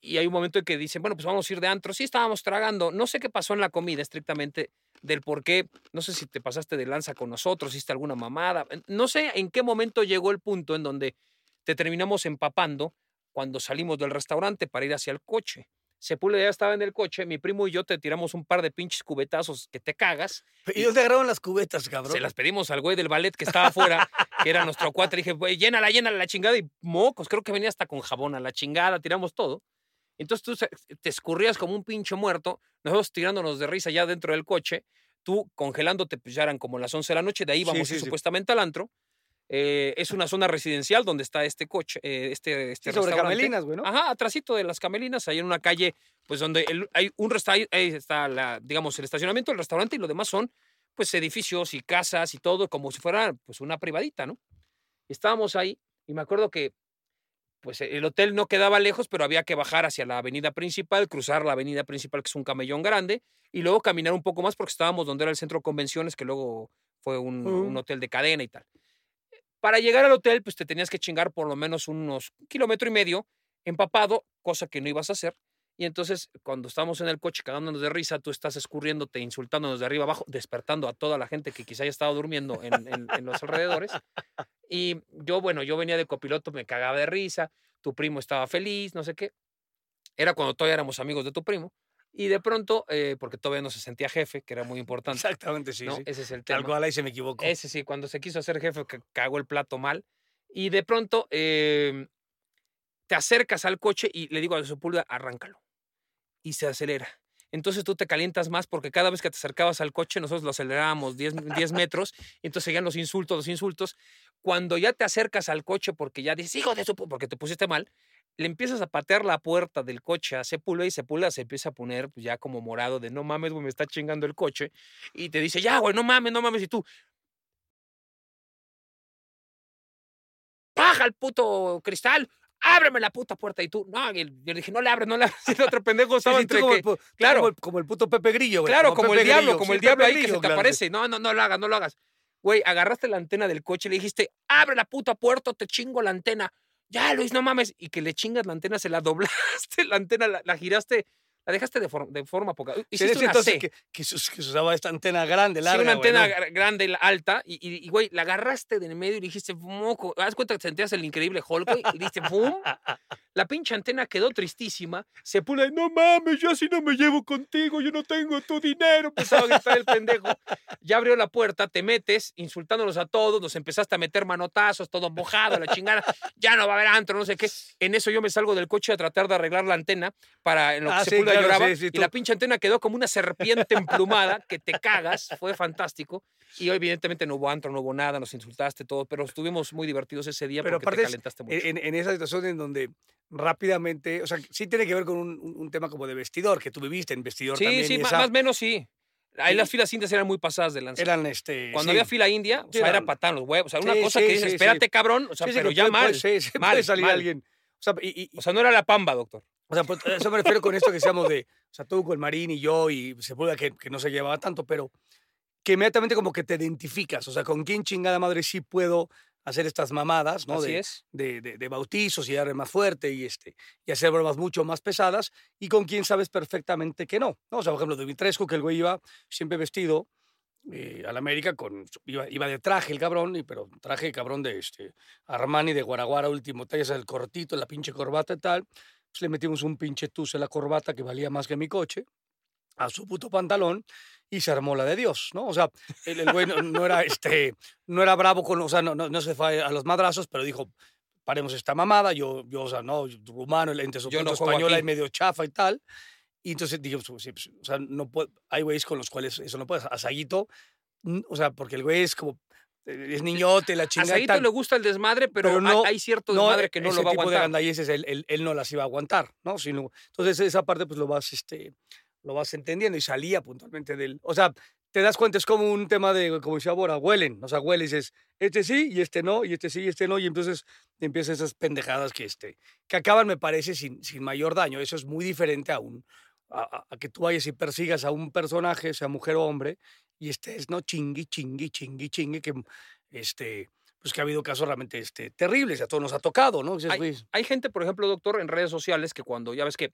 Y hay un momento en que dicen, bueno, pues vamos a ir de antro. Sí, estábamos tragando. No sé qué pasó en la comida estrictamente del por qué. No sé si te pasaste de lanza con nosotros, hiciste alguna mamada. No sé en qué momento llegó el punto en donde te terminamos empapando cuando salimos del restaurante para ir hacia el coche. Sepúlveda ya estaba en el coche, mi primo y yo te tiramos un par de pinches cubetazos que te cagas. ¿Y dónde agarraron las cubetas, cabrón? Se las pedimos al güey del ballet que estaba afuera, que era nuestro cuate. Le dije, güey, llénala, llénala la chingada. Y mocos, creo que venía hasta con jabón a la chingada, tiramos todo. Entonces tú se- te escurrías como un pinche muerto, nosotros tirándonos de risa ya dentro del coche, tú congelándote, pues ya eran como las 11 de la noche, de ahí vamos sí, sí. supuestamente al antro. Eh, es una zona residencial donde está este coche, eh, este, este Sí, sobre. Camelinas, güey, ¿no? Ajá, atrásito de las Camelinas, ahí en una calle, pues donde el- hay un restaurante, ahí está, la, digamos, el estacionamiento, el restaurante y lo demás son, pues, edificios y casas y todo, como si fuera, pues, una privadita, ¿no? Estábamos ahí y me acuerdo que, pues, el hotel no quedaba lejos, pero había que bajar hacia la avenida principal, cruzar la avenida principal, que es un camellón grande, y luego caminar un poco más porque estábamos donde era el centro de convenciones, que luego fue un, un hotel de cadena y tal. Para llegar al hotel, pues te tenías que chingar por lo menos unos kilómetro y medio empapado, cosa que no ibas a hacer. Y entonces, cuando estamos en el coche cagándonos de risa, tú estás escurriéndote, insultándonos de arriba abajo, despertando a toda la gente que quizá haya estado durmiendo en, en- en los alrededores. Y yo, bueno, yo venía de copiloto, me cagaba de risa, tu primo estaba feliz, no sé qué. Era cuando todavía éramos amigos de tu primo. Y de pronto, eh, porque todavía no se sentía jefe, que era muy importante. Exactamente, sí. ¿no? sí. Ese es el Tal tema. cual ahí se me equivocó. Ese sí, cuando se quiso hacer jefe, que cagó el plato mal. Y de pronto eh, te acercas al coche y le digo a Sepúlveda, arráncalo. Y se acelera. Entonces tú te calientas más porque cada vez que te acercabas al coche, nosotros lo acelerábamos 10, 10 metros, y entonces seguían los insultos, los insultos. Cuando ya te acercas al coche porque ya dices, hijo de su... pu-", porque te pusiste mal, le empiezas a patear la puerta del coche a Sepúlveda y Sepúlveda se empieza a poner pues, ya como morado de no mames, güey, me está chingando el coche. Y te dice, ya, güey, no mames, no mames. Y tú, baja el puto cristal, ábreme la puta puerta. Y tú, no, y el- yo le dije, no le abres, no le abres. El otro pendejo estaba sí, entre como, que, claro. como, el, como el puto Pepe Grillo, güey. claro, como el diablo, como el diablo ahí que se te claro, aparece. No, no, no lo hagas, no lo hagas. Güey, agarraste la antena del coche y le dijiste, abre la puta puerta, te chingo la antena. Ya, Luis, no mames. Y que le chingas la antena, se la doblaste, la antena la, la giraste, la dejaste de, for- de forma poca. Sí, Hiciste una entonces C. que, que, se, se usaba esta antena grande, Sí, larga, una güey, antena grande, alta, y, y, y, güey, la agarraste de en medio y le dijiste, moco, haz cuenta que sentías el increíble Hulk, güey, y dijiste, ¡pum! La pinche antena quedó tristísima, se pula, no mames, yo así no me llevo contigo, yo no tengo tu dinero, empezaba a gritar el pendejo. Ya abrió la puerta, te metes, insultándolos a todos, nos empezaste a meter manotazos, todo mojado, la chingada, ya no va a haber antro, no sé qué. En eso yo me salgo del coche a tratar de arreglar la antena para en lo que Ah, sí, Sepúlveda claro, lloraba, sí, sí, y la pinche antena quedó como una serpiente emplumada que te cagas, fue fantástico. Y evidentemente no hubo antro, no hubo nada, nos insultaste todo, pero estuvimos muy divertidos ese día Pero porque aparte te calentaste mucho. En, en esa situación en donde rápidamente, o sea, sí tiene que ver con un, tema como de vestidor, que tú viviste en vestidor sí, también. sí, esa- más o menos sí. Ahí las filas indias eran muy pasadas de lanza. eran este. Cuando sí. había fila india, o Sí, sea, era patar los huevos. O sea, una Sí, cosa sí, que dices, sí, sí. espérate, cabrón, o sea, Sí, sí, pero ya puede- mal. puede- sí, sí, mal, salir mal. alguien. O sea, y, y- O sea, no era la pamba, doctor. O sea, pues, eso me refiero con esto que decíamos de, o sea, tú con Marín y yo y Sepúlveda que, que no se llevaba tanto, pero que inmediatamente como que te identificas, o sea, con quién chingada madre sí puedo hacer estas mamadas, ¿no? Así de, es. de, de- de bautizos y darle más fuerte y, este, y hacer bromas mucho más pesadas y con quién sabes perfectamente que no, ¿no? O sea, por ejemplo, Dimitrescu, que el güey iba siempre vestido eh, a la América, con, iba, iba de traje el cabrón, y, pero traje cabrón de este, Armani de Guaraguara último, tallas el cortito, la pinche corbata y tal, pues le metimos un pinche tuzo en la corbata que valía más que mi coche, a su puto pantalón, y se armó la de Dios, ¿no? O sea, el, el güey no, no era, este, no era bravo con, o sea, no, no, no se fue a los madrazos, pero dijo, paremos esta mamada, yo, yo o sea, no, rumano, el ente su punto española y medio chafa y tal. Y entonces dije, pues, sí, pues, o sea, no puedo, hay güeyes con los cuales eso no puedes. A Saguito, mm, o sea, porque el güey es como, es niñote, la A chingada. Saguito tal. le gusta el desmadre, pero, Pero no- hay cierto no, desmadre que no ese lo va a tipo de aguantar. gandalleces él, él, él no las iba a aguantar, ¿no? Sino, entonces esa parte pues lo vas, este, lo vas entendiendo y salía puntualmente del... O sea, te das cuenta, es como un tema de, como decía Bora, huelen, o sea, hueles, es este sí y este no, y este sí y este no, y entonces empiezan esas pendejadas que, este, que acaban, me parece, sin, sin mayor daño. Eso es muy diferente a, un, a, a- a que tú vayas y persigas a un personaje, sea mujer o hombre, y estés, ¿no? Chingui, chingui, chingui, chingui, que, este, pues que ha habido casos realmente este, terribles, a todos nos ha tocado, ¿no? Güey, Hay gente, por ejemplo, doctor, en redes sociales que cuando, ya ves que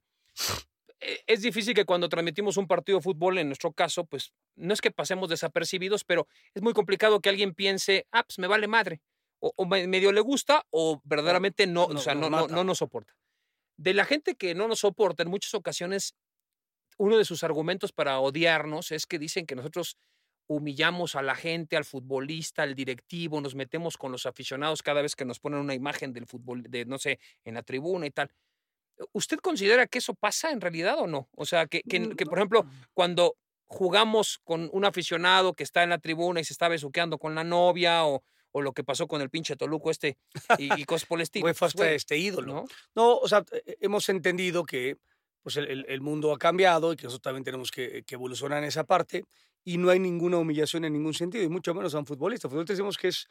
eh, es difícil que cuando transmitimos un partido de fútbol, en nuestro caso, pues no es que pasemos desapercibidos, pero es muy complicado que alguien piense, ah, pues me vale madre. O, o me- medio le gusta o verdaderamente no, o sea, no, no, no nos soporta. De la gente que no nos soporta, en muchas ocasiones, uno de sus argumentos para odiarnos es que dicen que nosotros humillamos a la gente, al futbolista, al directivo, nos metemos con los aficionados cada vez que nos ponen una imagen del fútbol, de no sé, en la tribuna y tal. ¿Usted considera que eso pasa en realidad o no? O sea, que, que, Mm, que, por ejemplo, cuando jugamos con un aficionado que está en la tribuna y se está besuqueando con la novia o, o lo que pasó con el pinche Toluco este y, y cosas por el estilo. fue pues, hasta este ídolo. ¿no? No, o sea, eh, hemos entendido que pues el, el- el mundo ha cambiado y que nosotros también tenemos que, que evolucionar en esa parte y no hay ninguna humillación en ningún sentido y mucho menos a un futbolista. Futbolista decimos que es,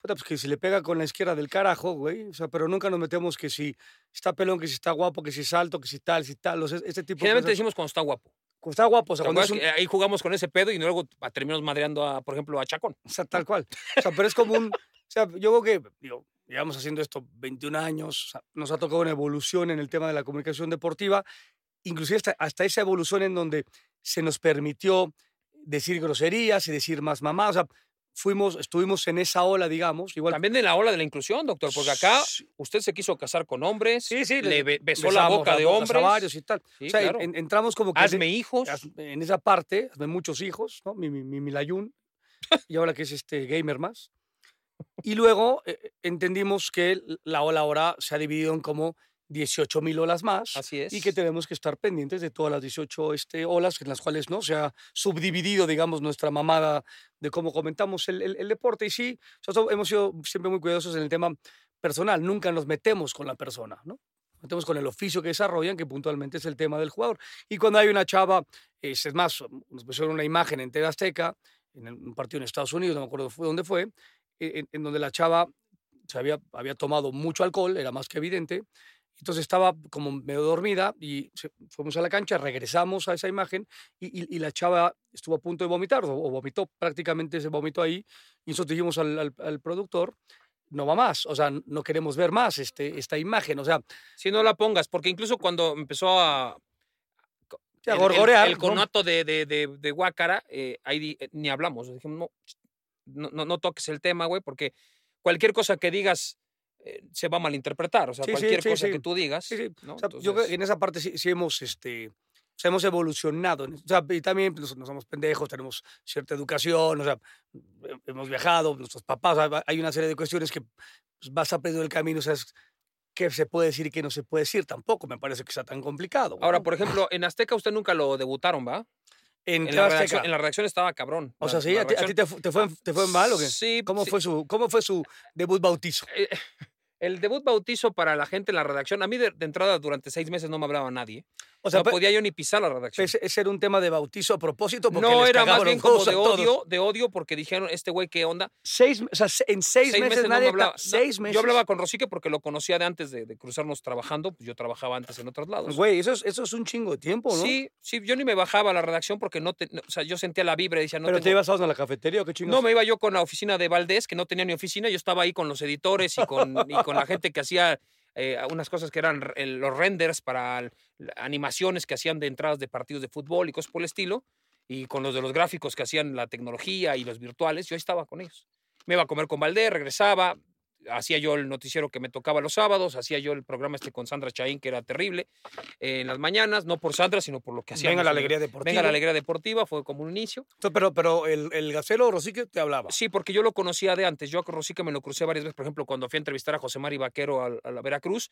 pues que si le pega con la izquierda del carajo, güey, o sea, pero nunca nos metemos que si está pelón, que si está guapo, que si es alto, que si tal, si tal, o sea, este tipo de Generalmente cosas. decimos cuando está guapo. Cuando está guapo, o sea, ¿Te cuando es un, ahí jugamos con ese pedo y luego terminamos madreando, a, por ejemplo, a Chacón. O sea, tal cual. O sea, pero es como un... O sea, yo creo que, digo, llevamos haciendo esto 21 años, o sea, nos ha tocado una evolución en el tema de la comunicación deportiva, inclusive hasta, hasta esa evolución en donde se nos permitió decir groserías y decir más mamá. O sea, fuimos, estuvimos en esa ola, digamos. Igual, También de la ola de la inclusión, doctor, porque acá usted se quiso casar con hombres, Sí, sí, le le- be- besó la boca de bocas a hombres. varios y tal. Sí, o sea, claro. en- entramos como que Hazme hijos. haz- en esa parte, hazme muchos hijos, ¿no? Mi, mi, mi Milayun, y ahora que es este gamer más. Y luego eh, entendimos que la ola ahora se ha dividido en como 18 mil olas más. Así es. Y que tenemos que estar pendientes de todas las 18 este, olas en las cuales no se ha subdividido, digamos, nuestra mamada de cómo comentamos el, el- el deporte. Y sí, nosotros hemos sido siempre muy cuidadosos en el tema personal. Nunca nos metemos con la persona, ¿no? Nos metemos con el oficio que desarrollan, que puntualmente es el tema del jugador. Y cuando hay una chava, es, más, nos pusieron una imagen en TV Azteca, en un partido en Estados Unidos, no me acuerdo dónde fue, e, en, en donde la chava se había, había tomado mucho alcohol, era más que evidente, entonces estaba como medio dormida y fuimos a la cancha, regresamos a esa imagen y, y- y la chava estuvo a punto de vomitar o, o vomitó, prácticamente se vomitó ahí y nosotros dijimos al, al- al productor, no va más, o sea, no queremos ver más este, esta imagen, o sea, Si no la pongas, porque incluso cuando empezó a. A el- el- gorgorear, El, ¿no? conato de, de, de, de Guácara, eh, ahí eh, ni hablamos. Dijimos, no, no, no toques el tema, güey, porque cualquier cosa que digas eh, se va a malinterpretar. O sea, Sí, cualquier sí, cosa que tú digas. Sí, sí. ¿no? O sea, yo creo que Entonces, en esa parte sí, hemos, este, o sea, hemos evolucionado. O sea, y también pues, no somos pendejos, tenemos cierta educación, o sea, he- hemos viajado, nuestros papás, o sea, hay una serie de cuestiones que pues, vas aprendiendo el camino, o sea, es qué se puede decir y qué no se puede decir. Tampoco me parece que sea tan complicado. Ahora, por ejemplo, en Azteca usted nunca lo debutaron, ¿va? en, la, redacción, en la redacción estaba cabrón. O sea, sí, a ti, a ti redacción- te, te fue, te fue mal o qué? Sí. ¿Cómo, sí. fue su, ¿Cómo fue su debut bautizo? Eh, El debut bautizo para la gente en la redacción, a mí de, de entrada durante seis meses no me hablaba nadie. O sea, no podía yo ni pisar la redacción. ese, ese era un tema de bautizo a propósito. Porque No, les era más bien como de odio, de odio porque dijeron, este güey, ¿qué onda? Seis, o sea, se- en seis, meses, nadie. hablaba. Seis meses. Yo hablaba con Rosique porque lo conocía de antes de, de cruzarnos trabajando. pues yo trabajaba antes en otros lados. Güey, eso es, eso es un chingo de tiempo, ¿no? Sí, sí, yo ni me bajaba a la redacción porque no, te, no- o sea, yo sentía la vibra y decía, no Pero te ibas a la cafetería o qué chingados. No, me iba yo con la oficina de Valdés, que no tenía ni oficina, yo estaba ahí con los editores y con, y con la gente que hacía eh, unas cosas que eran el- los renders para animaciones que hacían de entradas de partidos de fútbol y cosas por el estilo, y con los de los gráficos que hacían la tecnología y los virtuales, yo estaba con ellos. Me iba a comer con Valdés, regresaba, hacía yo el noticiero que me tocaba los sábados, hacía yo el programa este con Sandra Chaín, que era terrible, eh, en las mañanas, no por Sandra, sino por lo que hacía. Venga la alegría deportiva. Venga la alegría deportiva, fue como un inicio. Entonces, Pero, pero el, el gacelo Rosique te hablaba. Sí, porque yo lo conocía de antes. Yo a Rosique me lo crucé varias veces. Por ejemplo, cuando fui a entrevistar a José Mari Vaquero al- a, la Veracruz,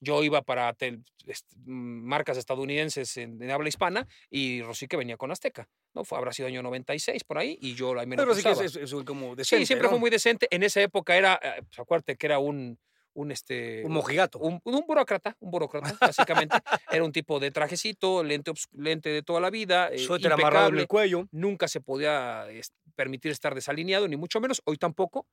yo iba para tel- est- marcas estadounidenses en, en habla hispana y Rosique venía con Azteca. ¿no? Fue, habrá sido año 96 por ahí y yo ahí me lo Pero Rosique es, como decente, Sí, siempre ¿no? fue muy decente. En esa época era, eh, pues, acuérdate que era un, un este... Un mojigato. Un, un burócrata, un burócrata, básicamente. era un tipo de trajecito, lente, lente de toda la vida, eh, Suéter amarrado en el cuello. nunca se podía es- permitir estar desalineado, ni mucho menos, hoy tampoco,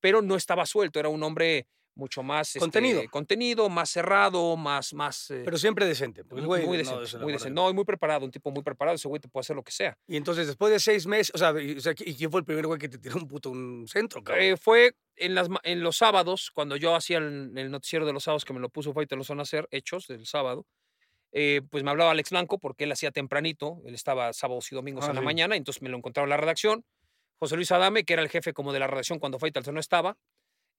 pero no estaba suelto, era un hombre mucho más este, Contenido. contenido, más cerrado, más, más eh, Pero siempre decente. güey muy no decente, el muy decente. de- No, y muy preparado, un tipo muy preparado, ese güey te puede hacer lo que sea. Y entonces, después de seis meses, o sea, y, o sea, ¿y quién fue el primer güey que te tiró un puto un centro, cabrón? Eh, fue en, las, en los sábados, cuando yo hacía el, el noticiero de los sábados que me lo puso los van a hacer, hechos del sábado, eh, pues me hablaba Alex Blanco porque él hacía tempranito, él estaba sábados y domingos Ah, en la sí. mañana, entonces me lo encontraba en la redacción. José Luis Adame, que era el jefe como de la redacción cuando Faitelson no estaba.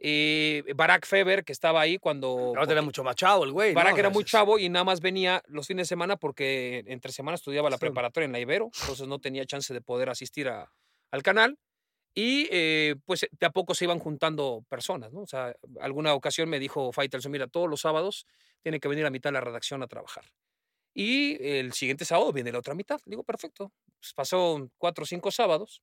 Eh, Barack Feber, que estaba ahí cuando... Ahora era mucho más chavo el güey. ¿no? Barack O sea, era muy chavo y nada más venía los fines de semana porque entre semana estudiaba la Sí. preparatoria en la Ibero, entonces no tenía chance de poder asistir a- al canal. Y eh, pues de a poco se iban juntando personas, ¿no? O sea, alguna ocasión me dijo Faitelson, mira, todos los sábados tiene que venir a mitad de la redacción a trabajar. Y el siguiente sábado viene la otra mitad. Digo, perfecto. Pues pasó cuatro o cinco sábados.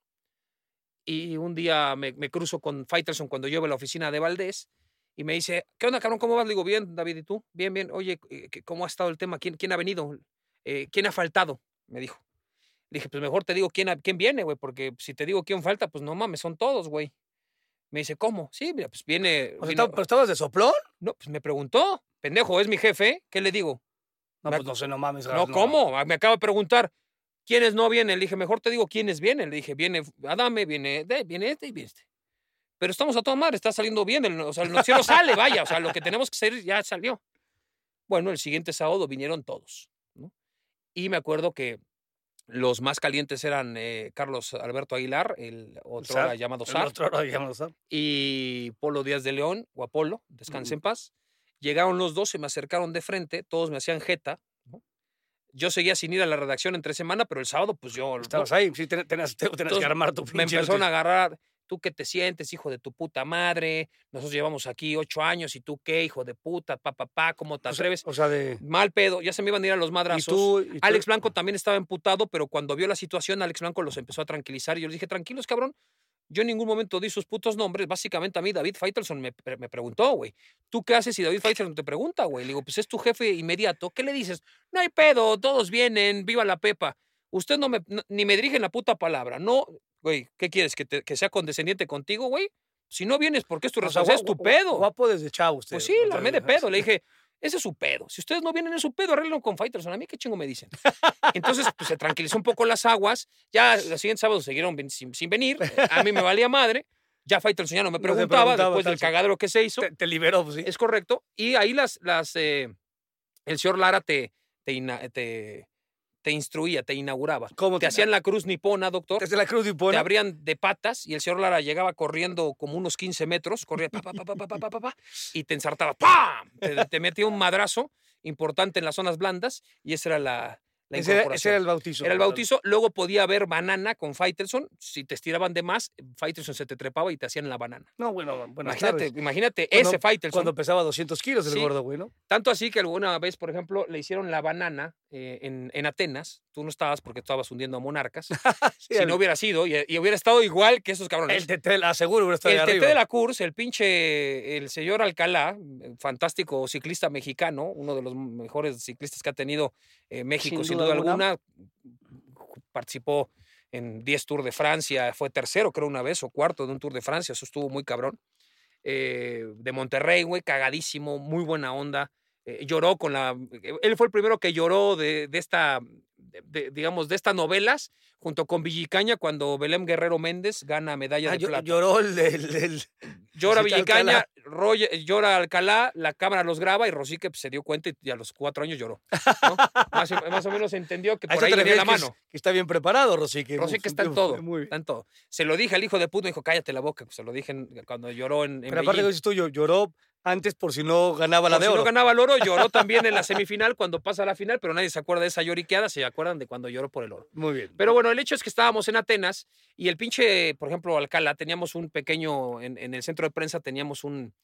Y un día me, me cruzo con Faitelson cuando llevo a la oficina de Valdés y me dice, ¿qué onda, cabrón? ¿Cómo vas? Le digo, bien, David, ¿y tú? Bien, bien. Oye, eh, ¿qué- ¿cómo ha estado el tema? ¿Quién, quién ha venido? Eh, ¿Quién ha faltado? Me dijo. Le dije, pues mejor te digo quién, quién viene, güey, porque si te digo quién falta, pues no mames, son todos, güey. Me dice, ¿cómo? Sí, mira, pues viene... O sea, vino- ¿Pero estabas de soplón? No, pues me preguntó. Pendejo, es mi jefe. ¿Qué le digo? No, Me- pues no sé, no mames. No, Gas, ¿cómo? Ah, Me acaba de preguntar. ¿Quiénes no vienen? Le dije, mejor te digo quiénes vienen. Le dije, viene Adame, viene, de- viene este y viene este. Pero estamos a toda madre, está saliendo bien. El, o sea, el noticiero sale, vaya. O sea, lo que tenemos que hacer ya salió. Bueno, el siguiente sábado vinieron todos. ¿no? Y me acuerdo que Los más calientes eran eh, Carlos Alberto Aguilar, el otro era llamado llamado Sar. y Polo Díaz de León, o Apolo, descanse en paz. Llegaron los dos, se me acercaron de frente, todos me hacían jeta. Yo seguía sin ir a la redacción entre semana, pero el sábado, pues yo. Estabas ahí, sí, ten- tenías, tenías que armar tu me pinche empezaron a agarrar. ¿Tú qué te sientes, hijo de tu puta madre? Nosotros llevamos aquí ocho años y tú qué, hijo de puta, pa, pa, pa, ¿cómo te atreves? O sea, de. Mal pedo, ya se me iban a ir a los Y madrazos. tú. y tú- Alex Blanco también estaba emputado, pero cuando vio la situación, Alex Blanco los empezó a tranquilizar y yo les dije, tranquilos, cabrón. Yo en ningún momento di sus putos nombres. Básicamente a mí David Faitelson me, me preguntó, güey. ¿Tú qué haces si David Faitelson te pregunta, güey? Le digo, pues es tu jefe inmediato. ¿Qué le dices? No hay pedo, todos vienen, viva la pepa. Usted no me, no- ni me dirige la puta palabra. No, güey, ¿qué quieres? ¿Que, te- que sea condescendiente contigo, güey? Si no vienes, ¿por qué es tu o sea, responsabilidad? Es guapo- tu pedo. Guapo desde chavo usted. Pues sí, lo armé de pedo. Le dije, ese es su pedo. Si ustedes no vienen en su pedo, arreglenlo con Faitelson. A mí qué chingo me dicen. Entonces, pues se tranquilizó un poco las aguas. Ya los siguientes sábados siguieron sin, sin venir. A mí me valía madre. Ya Faitelson ya no me No preguntaba, después del cagadero que se hizo. Te, te liberó, pues sí. Es correcto. Y ahí las, las eh, el señor Lara te, te, ina- te, te instruía, te inauguraba. ¿Cómo te hacían la cruz nipona, doctor. Te hacían la cruz nipona. Te abrían de patas y el señor Lara llegaba corriendo como unos 15 metros, corría pa, pa, pa, pa, pa, pa, pa, y te ensartaba. ¡Pam! Te metía un madrazo importante en las zonas blandas y esa era la, la Ese era, ese incorporación. era el bautizo. Era el bautizo, luego podía haber banana con Faitelson, si te estiraban de más, Faitelson se te trepaba y te hacían la banana. No, bueno, buenas imagínate, tardes. imagínate Cuando- ese Faitelson. Cuando pesaba 200 kilos el Sí. gordo, güey, ¿no? Tanto así que alguna vez, por ejemplo, le hicieron la banana eh, en, en Atenas. Tú no estabas porque estabas hundiendo a monarcas. Sí, si el, no hubiera sido, y, y hubiera estado igual que esos cabrones. el TT, aseguro, hubiera estado El TT de la CURS, el pinche, el señor Alcalá, fantástico ciclista mexicano, uno de los mejores ciclistas que ha tenido eh, México, Sin duda alguna. alguna. Participó en 10 Tours de Francia, fue tercero, creo, una vez, o cuarto de un Tour de Francia, eso estuvo muy cabrón. Eh, de Monterrey, güey, cagadísimo, muy buena onda. eh, lloró con la. Él fue el primero que lloró de, de esta, de- digamos, de estas novelas, junto con Villicaña, cuando Belém Guerrero Méndez gana medalla Ah, de plata. lloró el, el- el- Llora Villicaña. Roger- llora Alcalá, la cámara los graba y Rosique pues, se dio cuenta y a los cuatro años lloró. ¿no? más, o- más o menos entendió que por ahí te venía la que mano. Que, está bien preparado, Rosique. Rosique está en todo, bien. está en todo. Se lo dije al hijo de puto, dijo, cállate la boca. Se lo dije en- cuando lloró en, en Pero aparte, Beijing. dices tú, llo- lloró antes por si no ganaba la Por de si oro. no ganaba el oro, lloró también en la semifinal cuando pasa a la final, pero nadie se acuerda de esa lloriqueada, se acuerdan de cuando lloró por el oro. Muy bien. Pero bueno, el hecho es que estábamos en Atenas y el pinche, por ejemplo, Alcalá, teníamos un pequeño, en, en el centro de prensa teníamos un,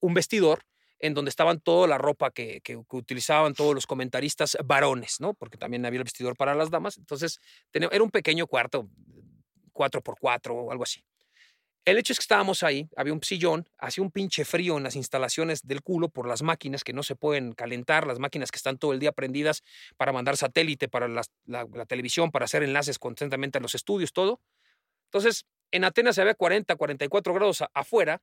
un vestidor en donde estaban toda la ropa que, que- que utilizaban todos los comentaristas varones, ¿no? Porque también había el vestidor para las damas. Entonces, tenía- era un pequeño cuarto, cuatro por cuatro o algo así. El hecho es que estábamos ahí, había un sillón, hacía un pinche frío en las instalaciones del culo por las máquinas que no se pueden calentar, las máquinas que están todo el día prendidas para mandar satélite para la, televisión, para hacer enlaces constantemente a los estudios, todo. Entonces, en Atenas había 40, 44 grados afuera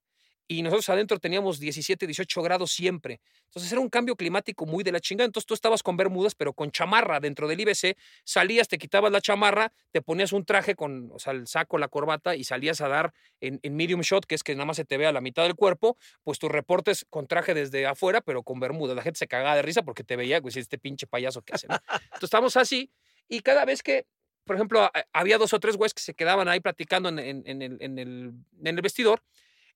y nosotros adentro teníamos 17, 18 grados siempre. Entonces era un cambio climático muy de la chingada. Entonces tú estabas con bermudas, pero con chamarra dentro del IBC. Salías, te quitabas la chamarra, te ponías un traje con, o sea, el saco, la corbata y salías a dar en, en medium shot, que es que nada más se te vea la mitad del cuerpo, pues tus reportes con traje desde afuera, pero con bermudas. La gente se cagaba de risa porque te veía, pues este pinche payaso que hace. ¿no? Entonces estábamos así y cada vez que por ejemplo, había dos o tres güeyes que se quedaban ahí platicando en, en- en el- en el vestidor.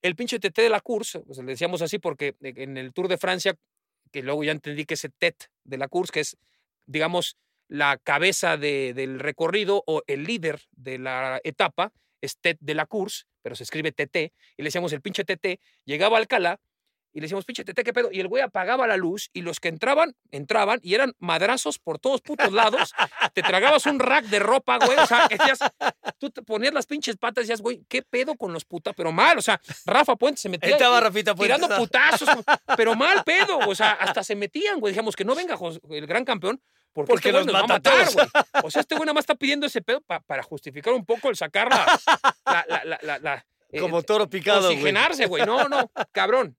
El pinche TT de la Course, pues, le decíamos así porque e, en el Tour de Francia, que luego ya entendí que ese TET de la Course, que es, digamos, la cabeza de- del recorrido o el líder de la etapa, es TET de la Course, pero se escribe TT, y le decíamos el pinche TT, llegaba a Alcalá, y le decíamos, pinche tete, ¿qué pedo? Y el güey apagaba la luz y los que entraban, entraban y eran madrazos por todos putos lados. te tragabas un rack de ropa, güey. O sea, decías, tú te ponías las pinches patas y decías, güey, ¿qué pedo con los putas? Pero mal, o sea, Rafa Puente se metía. Ahí estaba Rafita Puente. tirando putazos, pero mal pedo, o sea, hasta se metían, güey. Dijimos que no venga el gran campeón porque, Porque este va a mata a matar, güey. O sea, este güey nada más está pidiendo ese pedo pa- para justificar un poco el sacar la. la, la, la, la- la- eh, Como toro picado, güey. oxigenarse, güey. No, no, cabrón.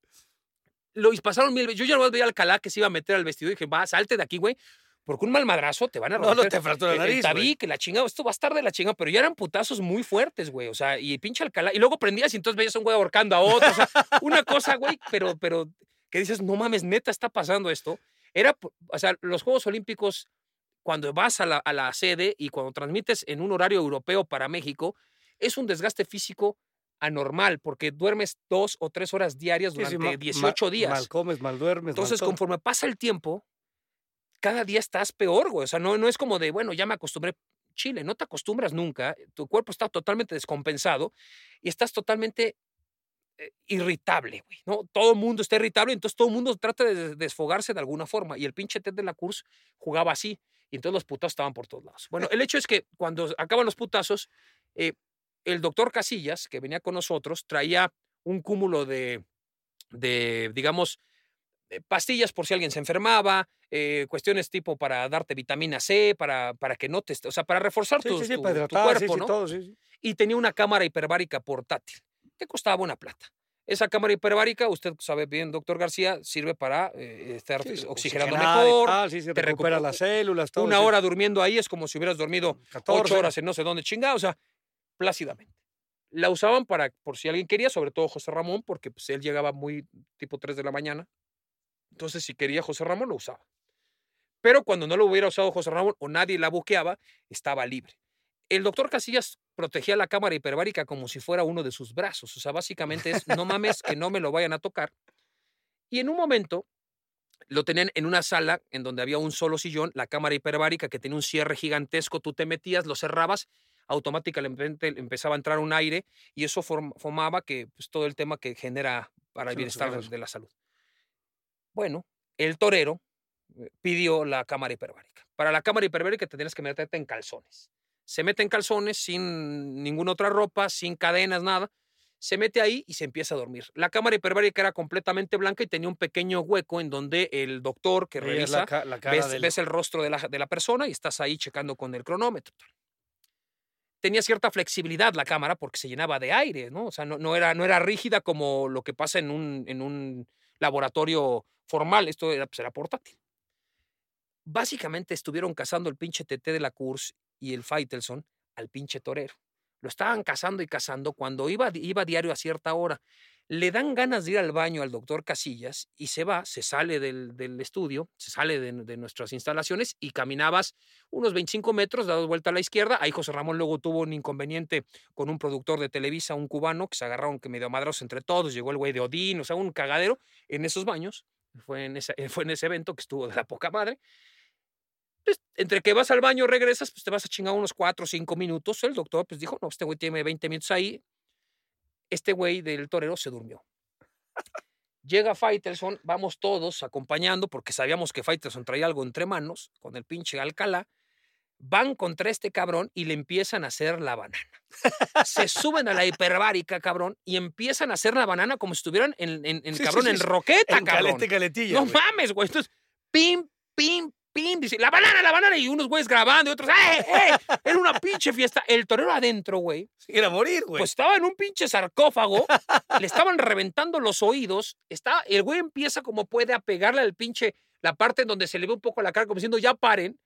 Lo pasaron mil veces. Yo ya no veía al Alcalá que se iba a meter al vestido y dije, va, salte de aquí, güey. Porque un mal madrazo te van a No, romper. no te fractura la el- el nariz, güey. tabique, la chingada, esto va a estar de la chingada, pero ya eran putazos muy fuertes, güey. O sea, y pinche Alcalá. Y luego prendías y entonces veías a un güey ahorcando a otro. O sea, una cosa, güey, pero, pero que dices, no mames, neta está pasando esto. Era, o sea, los Juegos Olímpicos cuando vas a la, a la sede y cuando transmites en un horario europeo para México, es un desgaste físico anormal porque duermes dos o tres horas diarias Sí, sí, durante ma- 18 ma- días. Mal comes, mal duermes. Entonces, conforme pasa el tiempo, cada día estás peor, güey. O sea, no, no es como de, bueno, ya me acostumbré. Chile, no te acostumbras nunca. Tu cuerpo está totalmente descompensado y estás totalmente eh, irritable, güey. ¿no? Todo el mundo está irritable, entonces todo el mundo trata de desfogarse de alguna forma. Y el pinche Ted de la Cruz jugaba así. Y entonces los putazos estaban por todos lados. Bueno, el hecho es que cuando acaban los putazos, eh, el doctor Casillas, que venía con nosotros, traía un cúmulo de, de digamos, eh, pastillas por si alguien se enfermaba, eh, cuestiones tipo para darte vitamina C, para, para que no te, o sea, para reforzar Sí, tu, sí, sí, tu- para tu hidratar, sí, cuerpo. Y tenía una cámara hiperbárica portátil, que costaba buena plata. Esa cámara hiperbárica, usted sabe bien, doctor García, sirve para eh, estar oxigenando mejor. tal, sí, se te recupera recuper- las células, todo. Una hora durmiendo ahí es como si hubieras dormido 14. ocho horas en no sé dónde chingado, o sea, plácidamente. La usaban para, por si alguien quería, sobre todo José Ramón, porque pues, él llegaba muy tipo 3 de la mañana. Entonces, si quería José Ramón, lo usaba. Pero cuando no lo hubiera usado José Ramón o nadie la buqueaba, estaba libre. El doctor Casillas protegía la cámara hiperbárica como si fuera uno de sus brazos. O sea, básicamente es, no mames, que no me lo vayan a tocar. Y en un momento lo tenían en una sala en donde había un solo sillón, la cámara hiperbárica que tenía un cierre gigantesco, tú te metías, lo cerrabas, automáticamente empezaba a entrar un aire y eso form- formaba que pues, todo el tema que genera para el Sí, bienestar de la salud. Bueno, el torero eh, pidió la cámara hiperbárica. Para la cámara hiperbárica te tienes que meterte en calzones. Se mete en calzones sin ninguna otra ropa, sin cadenas, nada. Se mete ahí y se empieza a dormir. La cámara hiperbárica era completamente blanca y tenía un pequeño hueco en donde el doctor que revisa la, la cara ves, del- ves el rostro de la, de la persona y estás ahí checando con el cronómetro. Tenía cierta flexibilidad la cámara porque se llenaba de aire, ¿no? O sea, no, era, no era rígida como lo que pasa en un, en un laboratorio formal. Esto era, pues, era portátil. Básicamente estuvieron cazando el pinche TT de la Curse y el Faitelson al pinche torero. Lo estaban cazando y cazando cuando iba, iba diario a cierta hora. Le dan ganas de ir al baño al doctor Casillas y se va, se sale del, estudio, se sale de, nuestras instalaciones y caminabas unos 25 metros, dado vuelta a la izquierda. Ahí José Ramón luego tuvo un inconveniente con un productor de Televisa, un cubano, que se agarraron que medio madros entre todos. Llegó el güey de Odín, o sea, un cagadero en esos baños. Fue en, esa- fue en ese evento que estuvo de la poca madre. Pues, entre que vas al baño regresas, pues te vas a chingar unos 4 o 5 minutos. El doctor pues dijo, no, este güey tiene 20 minutos ahí. Este güey del torero se durmió. Llega Faitelson, vamos todos acompañando porque sabíamos que Faitelson traía algo entre manos con el pinche Alcalá. Van contra este cabrón y le empiezan a hacer la banana. Se suben a la hiperbárica, cabrón, y empiezan a hacer la banana como si estuvieran en, en- en Sí, sí, cabrón, sí, en roqueta, en cabrón. calete, caletilla. No mames, güey. Entonces, pim, pim, pim. Dice, la banana, la banana. Y unos güeyes grabando y otros, ¡eh, eh! Era una pinche fiesta. El torero adentro, güey. Era morir, güey. Pues estaba en un pinche sarcófago. le estaban reventando los oídos. Está, el güey empieza como puede a pegarle al pinche, la parte en donde se le ve un poco la cara, como diciendo, ya paren.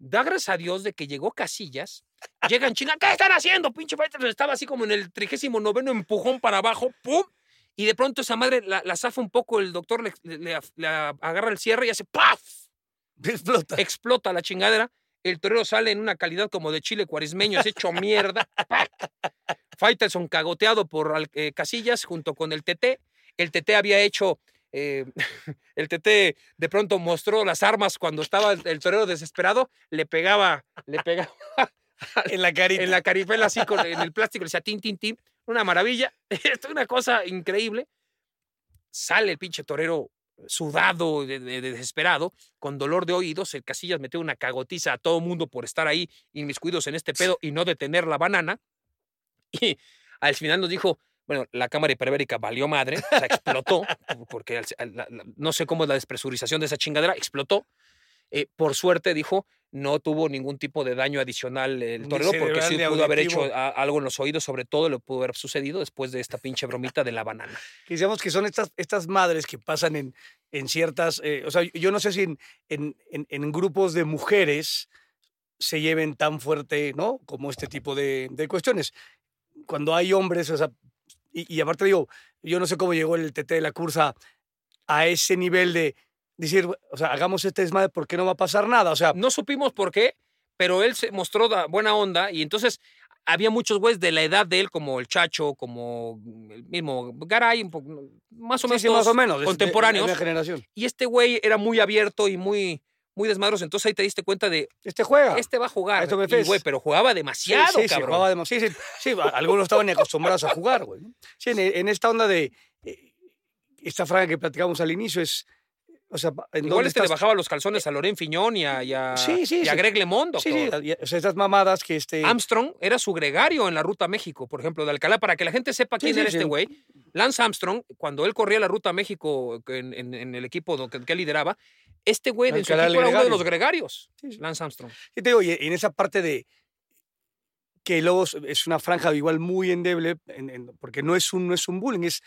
Da gracias a Dios de que llegó Casillas. Llegan chinga, ¿qué están haciendo? Pinche estaba así como en el trigésimo noveno empujón para abajo, ¡pum! Y de pronto esa madre la, la zafa un poco, el doctor le, le- le- le agarra el cierre y hace ¡paf! Explota. explota la chingadera. El torero sale en una calidad como de chile cuaresmeño, así hecho mierda. Faitelson cagoteado por eh, Casillas junto con el TT. El TT había hecho. eh, el TT de pronto mostró las armas cuando estaba el, el torero desesperado. Le pegaba, le pegaba En la carita. en la caripela así con, en el plástico, le decía tin, tin, tin. Una maravilla. Esto es una cosa increíble. Sale el pinche torero sudado, de- de- de- desesperado, con dolor de oídos. El Casillas metió una cagotiza a todo mundo por estar ahí inmiscuidos en este pedo y no detener la banana. Y al final nos dijo, bueno, la cámara hiperbérica valió madre, o sea, explotó, porque al- al- la- no sé cómo es la despresurización de esa chingadera, explotó. Eh, por suerte, dijo, no tuvo ningún tipo de daño adicional el torero, porque sí pudo haber hecho a- algo en los oídos, sobre todo le pudo haber sucedido después de esta pinche bromita de la banana. que decíamos que son estas, estas madres que pasan en, en ciertas, eh, o sea, yo no sé si en, en, en- en grupos de mujeres se lleven tan fuerte, ¿no? Como este tipo de, de cuestiones. Cuando hay hombres, o sea, y, y aparte digo, yo no sé cómo llegó el TT de la cursa a ese nivel de decir, o sea, hagamos este desmadre porque no va a pasar nada. O sea, No supimos por qué, pero él se mostró buena onda y entonces había muchos güeyes de la edad de él, como el Chacho, como el mismo Garay, un poco, más o sí, menos, sí, más todos o menos. es de- contemporáneos. de generación. y este güey era muy abierto y muy, muy desmadroso. Entonces ahí te diste cuenta de, Este juega. este va a jugar. Esto me Y, güey, pero jugaba Sí, demasiado, sí, sí, cabrón. jugaba demasiado. Sí, sí, sí, algunos estaban acostumbrados a jugar, güey. Sí, en, en esta onda de eh, esta franja que platicamos al inicio es, o sea, ¿en Igual este le estás? bajaba los calzones a Loren Fiñón y a, y a, Sí, sí, y a. Greg LeMond, doctor. sí, y- o sea, estas mamadas que este... Armstrong era su gregario en la ruta a México, por ejemplo, de Alcalá, para que la gente sepa quién era este güey. Lance Armstrong, cuando él corría la ruta a México en, en- en el equipo que, que él lideraba, este güey en su equipo era uno de los gregarios. Lance Armstrong. Sí, te digo, y en esa parte de que luego es- una franja igual muy endeble, en- en- porque no es, un, no es un bullying, es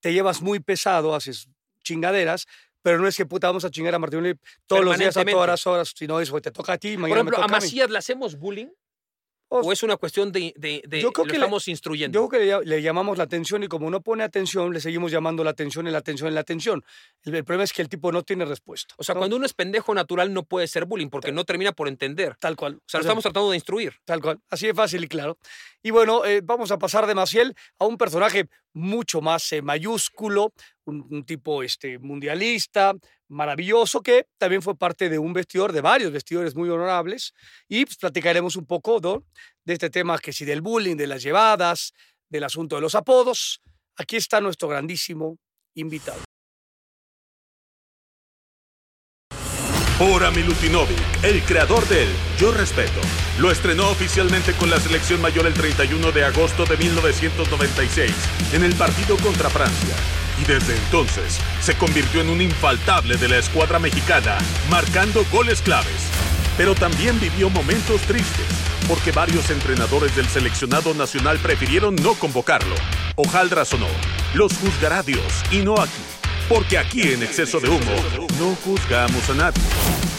te llevas muy pesado, haces chingaderas, pero no es que puta vamos a chingar a Martín Uli todos los días a todas las horas, sino es, güey, te toca a ti, mañana Por ejemplo, me ¿a toca a. Macías le hacemos bullying? ¿O es una cuestión de, de, de- yo creo lo que le- estamos instruyendo? Yo creo que le, le llamamos la atención y como no pone atención, le seguimos llamando la atención y la atención y la atención. El, el problema es que el tipo no tiene respuesta. o sea, ¿no? cuando uno es pendejo natural no puede ser bullying porque no termina por entender. Tal cual. O sea, lo estamos tratando de instruir. Tal cual, así de fácil y claro. Y bueno, eh, vamos a pasar de Maciel a un personaje mucho más eh, mayúsculo, un, tipo este, mundialista, maravilloso, que también fue parte de un vestidor, de varios vestidores muy honorables. Y pues, platicaremos un poco de este tema, que si del bullying, de las llevadas, del asunto de los apodos. Aquí está nuestro grandísimo invitado. Bora Milutinovic, el creador del Yo Respeto, lo estrenó oficialmente con la selección mayor el 31 de agosto de 1996 en el partido contra Francia. Y desde entonces se convirtió en un infaltable de la escuadra mexicana, marcando goles claves. Pero también vivió momentos tristes, porque varios entrenadores del seleccionado nacional prefirieron no convocarlo. Hojaldras o no, los juzgará Dios y no aquí. Porque aquí en Exceso de Humo no juzgamos a nadie.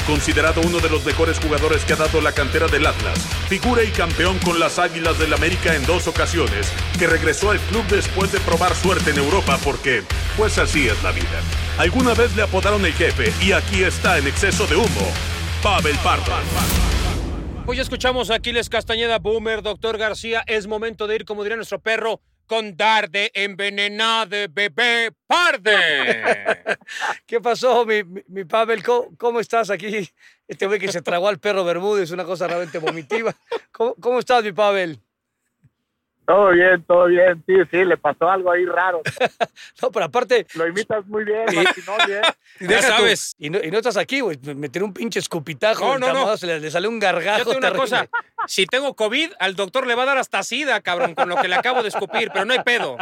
Considerado uno de los mejores jugadores que ha dado la cantera del Atlas, figura y campeón con las Águilas del América en dos ocasiones, que regresó al club después de probar suerte en Europa porque, pues así es la vida. Alguna vez le apodaron el jefe y aquí está en Exceso de Humo, Pavel Pardo. Pues ya escuchamos a Aquiles Castañeda, Boomer, doctor García. Es momento de ir, como diría nuestro perro, con darde envenenada bebé parde. ¿Qué pasó, mi, mi, mi Pavel? ¿Cómo, cómo estás aquí? Este güey que se tragó al perro Bermúdez, una cosa realmente vomitiva. ¿Cómo, cómo estás, mi Pavel? Todo bien, todo bien. Sí, sí, le pasó algo ahí raro. No, pero aparte, Lo imitas muy bien, Martinoli, ¿eh? Y Ya sabes. y, no, y no estás aquí, güey. Meter un pinche escupitajo. No, no, no. Se le, le sale un gargajo. Yo tengo una cosa. Si tengo COVID, al doctor le va a dar hasta sida, cabrón, con lo que le acabo de escupir, pero no hay pedo.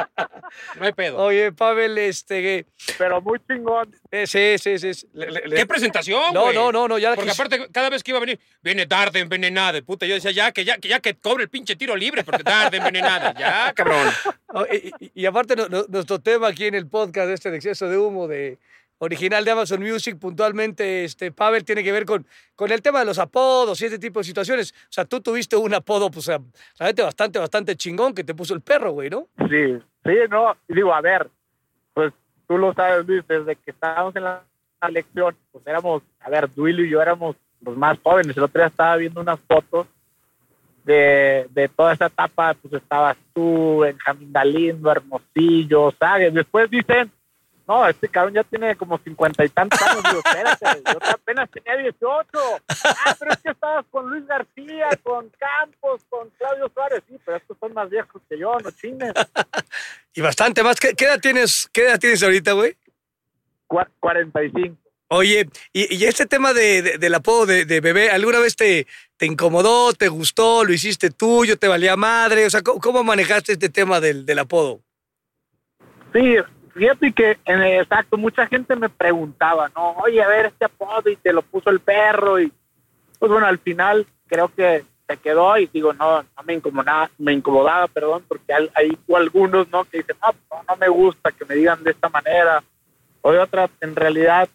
No hay pedo. Oye, Pavel, este. Pero muy chingón. eh, sí, sí, sí. sí. Le- le- le- ¿Qué presentación, No, no, no, no, ya Porque quis- aparte, cada vez que iba a venir, viene tarde envenenada, puta. Yo decía, ya que, ya, que, ya que cobre el pinche tiro libre, porque tarde envenenada. Ya, cabrón. Oh, y, y- y aparte, no- no- nuestro tema aquí en el podcast este de exceso de humo de original de Amazon Music, puntualmente, este, Pavel, tiene que ver con, con el tema de los apodos y este tipo de situaciones. O sea, tú tuviste un apodo, pues, o sea, realmente bastante, bastante chingón que te puso el perro, güey, ¿no? Sí, sí, no. Y digo, a ver, pues tú lo sabes, Luis, desde que estábamos en la elección, pues éramos, a ver, Duilio y yo éramos los más jóvenes. El otro día estaba viendo unas fotos de, de toda esa etapa, pues estabas tú, Benjamín Galindo, Hermosillo, ¿sabes? Después dicen, no, este cabrón ya tiene como cincuenta y tantos años. Digo, espérate, yo apenas tenía 18. Ah, pero es que estabas con Luis García, con Campos, con Claudio Suárez. Sí, pero estos son más viejos que yo, no chingues. Y bastante más. ¿Qué, qué edad tienes, qué edad tienes ahorita, güey? Cua- 45. Oye, y, y este tema de, de- del apodo de, de bebé, ¿alguna vez te, te incomodó, te gustó, lo hiciste tuyo, te valía madre? O sea, ¿cómo, manejaste este tema del, apodo? Sí, fíjate que en exacto, mucha gente me preguntaba, ¿no? Oye, a ver este apodo y te lo puso el perro y pues bueno, al final creo que se quedó y digo, no, no me incomodaba, me incomodaba, perdón, porque hay, algunos, ¿no? Que dicen, no, no, no me gusta que me digan de esta manera. O de otras, en realidad,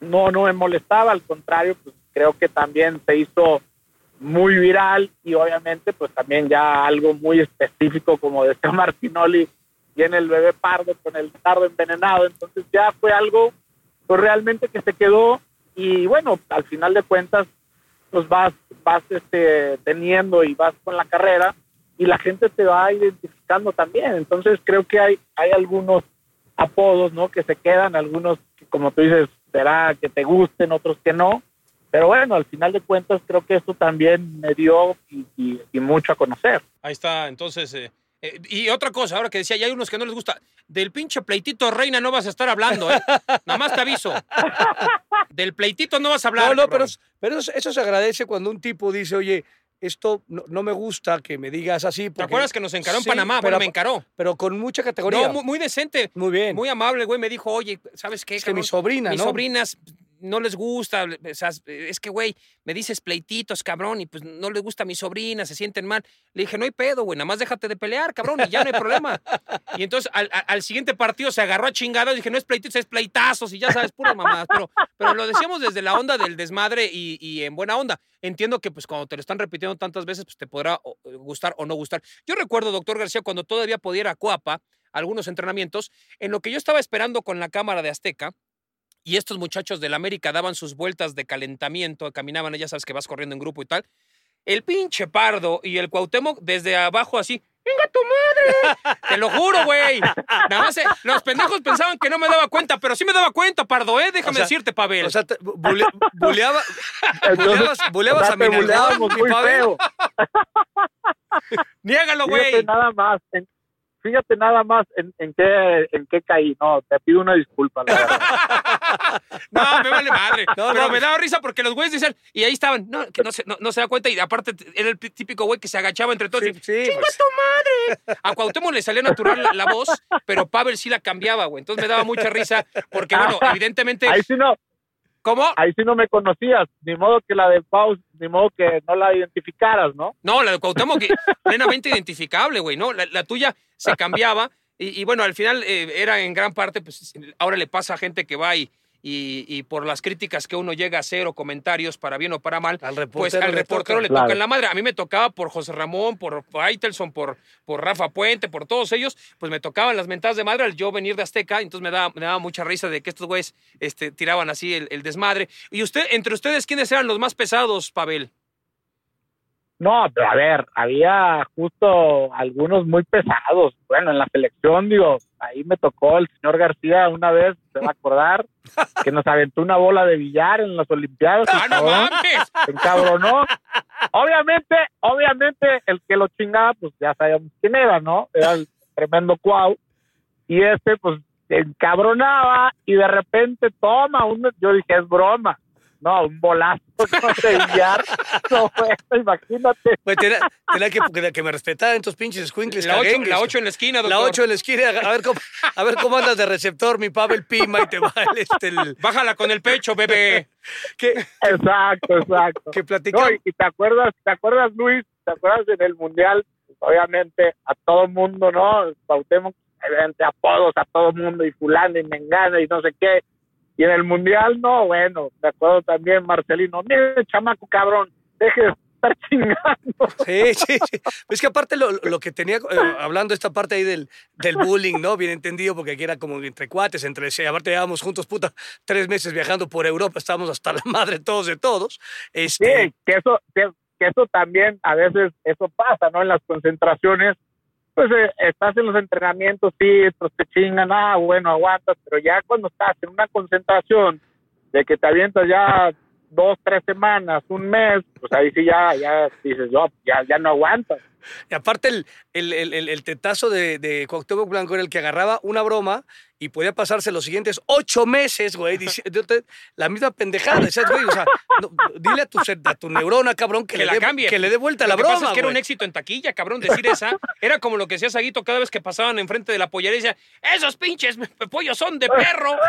no, no me molestaba, al contrario, pues creo que también se hizo muy viral y obviamente pues también ya algo muy específico como decía Martinoli viene el bebé pardo con el tardo envenenado entonces ya fue algo pues realmente que se quedó y bueno, al final de cuentas, pues vas, vas este, teniendo y vas con la carrera y la gente te va identificando también. Entonces creo que hay, hay algunos apodos, ¿no? Que se quedan, algunos como tú dices, será que te gusten, otros que no. Pero bueno, al final de cuentas creo que eso también me dio y, y- y mucho a conocer. Ahí está, entonces. eh, eh, y otra cosa, ahora que decía, ya hay unos que no les gusta. Del pinche pleitito reina no vas a estar hablando, ¿eh? Nada más te aviso. Del pleitito no vas a hablar. No, no, pero, pero eso, eso se agradece cuando un tipo dice, oye, esto no, no me gusta que me digas así. ¿Te acuerdas que nos encaró en Sí, Panamá? pero, Bueno, me encaró. pero con mucha categoría. No, muy, muy decente. Muy bien. Muy amable, güey. Me dijo, oye, ¿sabes qué? es que mi sobrina, Mis ¿no? sobrinas no les gusta. o sea, es que, güey, me dices pleititos, cabrón, y pues no les gusta a mi sobrina, se sienten mal. Le dije, no hay pedo, güey, nada más déjate de pelear, cabrón, y ya no hay problema. Y entonces al, siguiente partido se agarró a chingados dije, no es pleititos, es pleitazos, y ya sabes, puras mamadas. Pero, pero lo decíamos desde la onda del desmadre y, en buena onda. Entiendo que pues cuando te lo están repitiendo tantas veces, pues te podrá o, gustar o no gustar. Yo recuerdo, doctor García, cuando todavía podía ir algunos entrenamientos, en lo que yo estaba esperando con la cámara de Azteca, y estos muchachos del América daban sus vueltas de calentamiento, caminaban, ya sabes que vas corriendo en grupo y tal. El pinche Pardo y el Cuauhtémoc desde abajo así, ¡venga tu madre! Te lo juro, güey. Nada más, eh, los pendejos pensaban que no me daba cuenta, pero sí me daba cuenta, Pardo, ¿eh? Déjame O sea, decirte, Pavel. O sea, te- bule- buleaba, buleabas, buleabas a mi feo. Niégalo, güey. nada más, en, fíjate nada más en, en qué en qué caí. No, te pido una disculpa. la verdad. No, me vale madre. No, pero no. me daba risa porque los güeyes decían, y ahí estaban, no, que no se, no, no se da cuenta, y aparte era el típico güey que se agachaba entre todos. Sí, y, sí, ¡Chinga pues. tu madre! A Cuauhtémoc le salía natural la, la voz, pero Pavel sí la cambiaba, güey. Entonces me daba mucha risa, porque bueno, evidentemente. Ahí sí no, ¿Cómo? ahí sí no me conocías. Ni modo que la de Paus, ni modo que no la identificaras, ¿no? No, la de Cuauhtémoc, que plenamente identificable, güey, ¿no? La, la tuya se cambiaba y, y bueno, al final eh, era en gran parte, pues ahora le pasa a gente que va y, y, y por las críticas que uno llega a hacer o comentarios para bien o para mal, Al pues reportero al le reportero toca. le Claro. toca en la madre. A mí me tocaba por José Ramón, por Faitelson, por, por Rafa Puente, por todos ellos, pues me tocaban las mentadas de madre al yo venir de Azteca, entonces me daba, me daba mucha risa de que estos güeyes este, tiraban así el, el desmadre. Y usted, entre ustedes, ¿quiénes eran los más pesados, Pavel? No, pero a ver, había justo algunos muy pesados. Bueno, en la selección, digo, ahí me tocó el señor García una vez, se va a acordar, que nos aventó una bola de billar en las Olimpiadas. ¡Ah, no mames! se encabronó. Obviamente, obviamente, el que lo chingaba, pues ya sabíamos quién era, ¿no? Era el tremendo Cuau. Y este, pues, se encabronaba y de repente toma un, yo dije, es broma. No, un bolazo no, de billar. No, bueno, imagínate. Pues tenía, tenía que, que, que me respetaran estos pinches escuincles. La 8 caguengues. la ocho en la esquina, doctor. La 8 en la esquina. A ver cómo, a ver cómo andas de receptor, mi Pavel Pima, y te va el, este, el, Bájala con el pecho, bebé. Exacto, exacto. que No, platicamos. y, y te acuerdas, te acuerdas, Luis, te acuerdas en el mundial, Pues, obviamente a todo mundo, ¿no? Pautemos, obviamente apodos a todo mundo y fulano y mengano y no sé qué. Y en el mundial, no, bueno, me acuerdo también Marcelino, mire, chamaco cabrón, deje de estar chingando. Sí, sí, sí. Es que aparte lo, lo que tenía, eh, hablando esta parte ahí del, del bullying, ¿no? Bien entendido, porque aquí era como entre cuates, entre. Aparte llevábamos juntos, puta, tres meses viajando por Europa, estábamos hasta la madre todos de todos. Este, Sí, que eso, que, que eso también a veces eso pasa, ¿no? En las concentraciones, pues eh, estás en los entrenamientos, sí, pues te chingan, ah, bueno, aguantas, pero ya cuando estás en una concentración de que te avientas ya dos, tres semanas, un mes, pues ahí sí ya, ya dices, yo, ya, ya no aguantas. Y aparte el, el, el, tetazo de, de Cuauhtémoc Blanco era el que agarraba una broma y podía pasarse los siguientes ocho meses, güey, la misma pendejada. Decías, güey, o sea, no, dile a tu, a tu neurona, cabrón, que, Que le la cambie. que le dé vuelta a la broma, pasa es que era un éxito en taquilla, cabrón, decir esa. Era como lo que decía Saguito cada vez que pasaban enfrente de la pollería y decía, esos pinches pollos son de perro.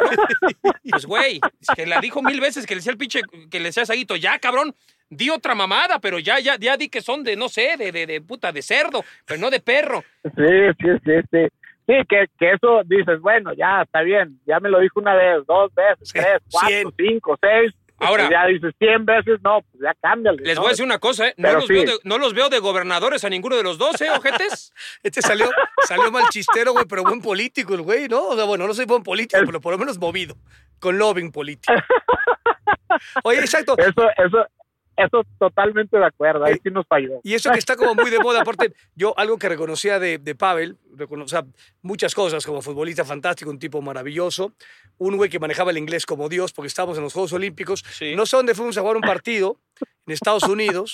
Pues, güey, que la dijo mil veces que le decía el pinche, que le decía Saguito, ya, cabrón, di otra mamada, pero ya, ya, ya di que son de, no sé, de, de, de puta, de cerdo, pero no de perro. Sí, sí, sí, sí. Sí, que, que eso dices, bueno, ya está bien, ya me lo dijo una vez, dos veces, Sí, tres, cuatro, cien. cinco, seis. Ahora- ya dices cien veces, no, pues ya cámbiale. Les ¿no? voy a decir una cosa, ¿eh? No Pero los, sí. veo de, no los veo de gobernadores a ninguno de los dos, ¿eh, ojetes? Este salió, salió mal chistero, güey, pero buen político el güey, ¿no? O sea, bueno, no soy buen político, pero por lo menos movido. con lobbying político. Oye, exacto. Eso, eso, eso totalmente de acuerdo, ahí sí nos falló. Y eso que está como muy de moda, aparte, yo algo que reconocía de, de Pavel, o sea, muchas cosas, como futbolista fantástico, un tipo maravilloso, un güey que manejaba el inglés como Dios, porque estábamos en los Juegos Olímpicos, Sí. no sé dónde fuimos a jugar un partido, en Estados Unidos,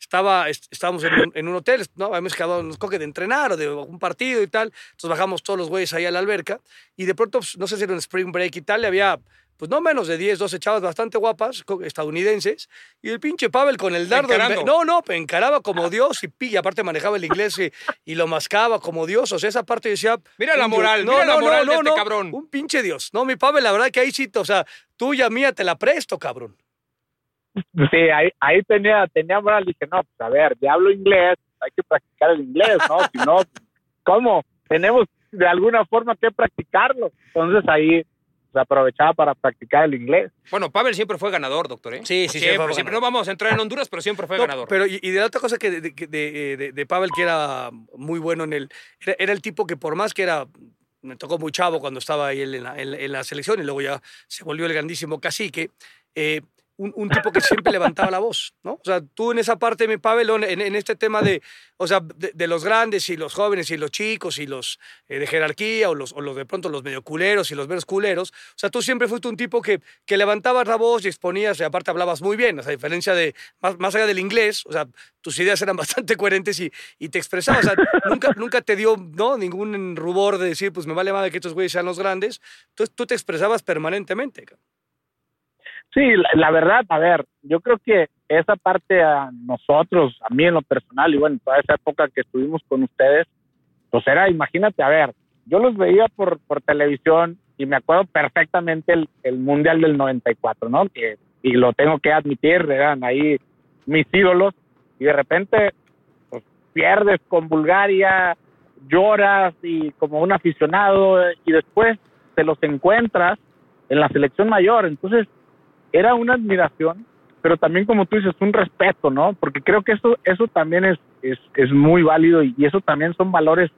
estaba, est- estábamos en un, en un hotel, ¿no? habíamos quedado en los coques de entrenar o de un partido y tal, entonces bajamos todos los güeyes ahí a la alberca, y de pronto, pues, no sé si era un spring break y tal, y había... Pues no menos de 10, 12 chavas bastante guapas, estadounidenses, y el pinche Pavel con el dardo. Encarando. No, no, encaraba como Dios y, y aparte manejaba el inglés y, y lo mascaba como Dios. O sea, esa parte yo decía. Mira la moral, mira la moral de este cabrón. Un pinche Dios. No, mi Pavel, la verdad que ahí sí, o sea, tuya, mía, te la presto, cabrón. Sí, ahí, ahí tenía, tenía moral, dije, no, pues a ver, ya hablo inglés, hay que practicar el inglés, ¿no? Si no, ¿cómo? Tenemos de alguna forma que practicarlo. Entonces ahí se aprovechaba para practicar el inglés. Bueno, Pavel siempre fue ganador, doctor, ¿eh? Sí, sí, sí, siempre, siempre. ganador. No vamos a entrar en Honduras, pero siempre fue No, ganador. Pero, y, y de la otra cosa que de, de, de- de- de Pavel, que era muy bueno en el. Era, era el tipo que, por más que era. Me tocó muy chavo cuando estaba ahí en la, en la- en la selección y luego ya se volvió el grandísimo cacique. eh, un, tipo que siempre levantaba la voz, ¿no? O sea, tú en esa parte, mi Pavel, en, este tema de, o sea, de, los grandes y los jóvenes y los chicos y los eh, de jerarquía o los, o los de pronto los medio culeros y los menos culeros, o sea, tú siempre fuiste un tipo que, que levantabas la voz y exponías y aparte hablabas muy bien, o sea, a diferencia de, más, más allá del inglés, o sea, tus ideas eran bastante coherentes y, y te expresabas, o sea, nunca, nunca te dio, ¿no? Ningún rubor de decir, pues me vale madre que estos güeyes sean los grandes, entonces tú te expresabas permanentemente. Sí, la, verdad, a ver, yo creo que esa parte a nosotros, a mí en lo personal, y bueno, toda esa época que estuvimos con ustedes, pues era, imagínate, a ver, yo los veía por, por televisión y me acuerdo perfectamente el, Mundial del 94, ¿no? Y lo tengo que admitir, eran ahí mis ídolos, y de repente, pues pierdes con Bulgaria, lloras y como un aficionado, y después te los encuentras en la selección mayor, entonces era una admiración, pero también como tú dices, un respeto, ¿no? Porque creo que eso, eso también es, es, es muy válido y, y eso también son valores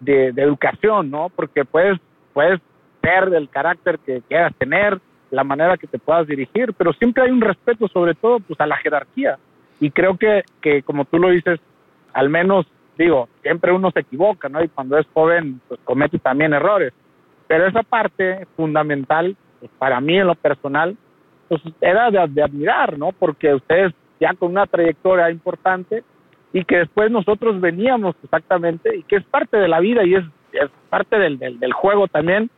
de, de educación, ¿no? Porque puedes, puedes ser del carácter que quieras tener, la manera que te puedas dirigir, pero siempre hay un respeto sobre todo pues a la jerarquía. Y creo que, que como tú lo dices, al menos digo, siempre uno se equivoca, ¿no? Y cuando es joven, pues comete también errores. Pero esa parte fundamental, pues, para mí en lo personal, pues era de, de admirar, ¿no? Porque ustedes ya con una trayectoria importante y que después nosotros veníamos exactamente y que es parte de la vida y es, es parte del, del, del juego también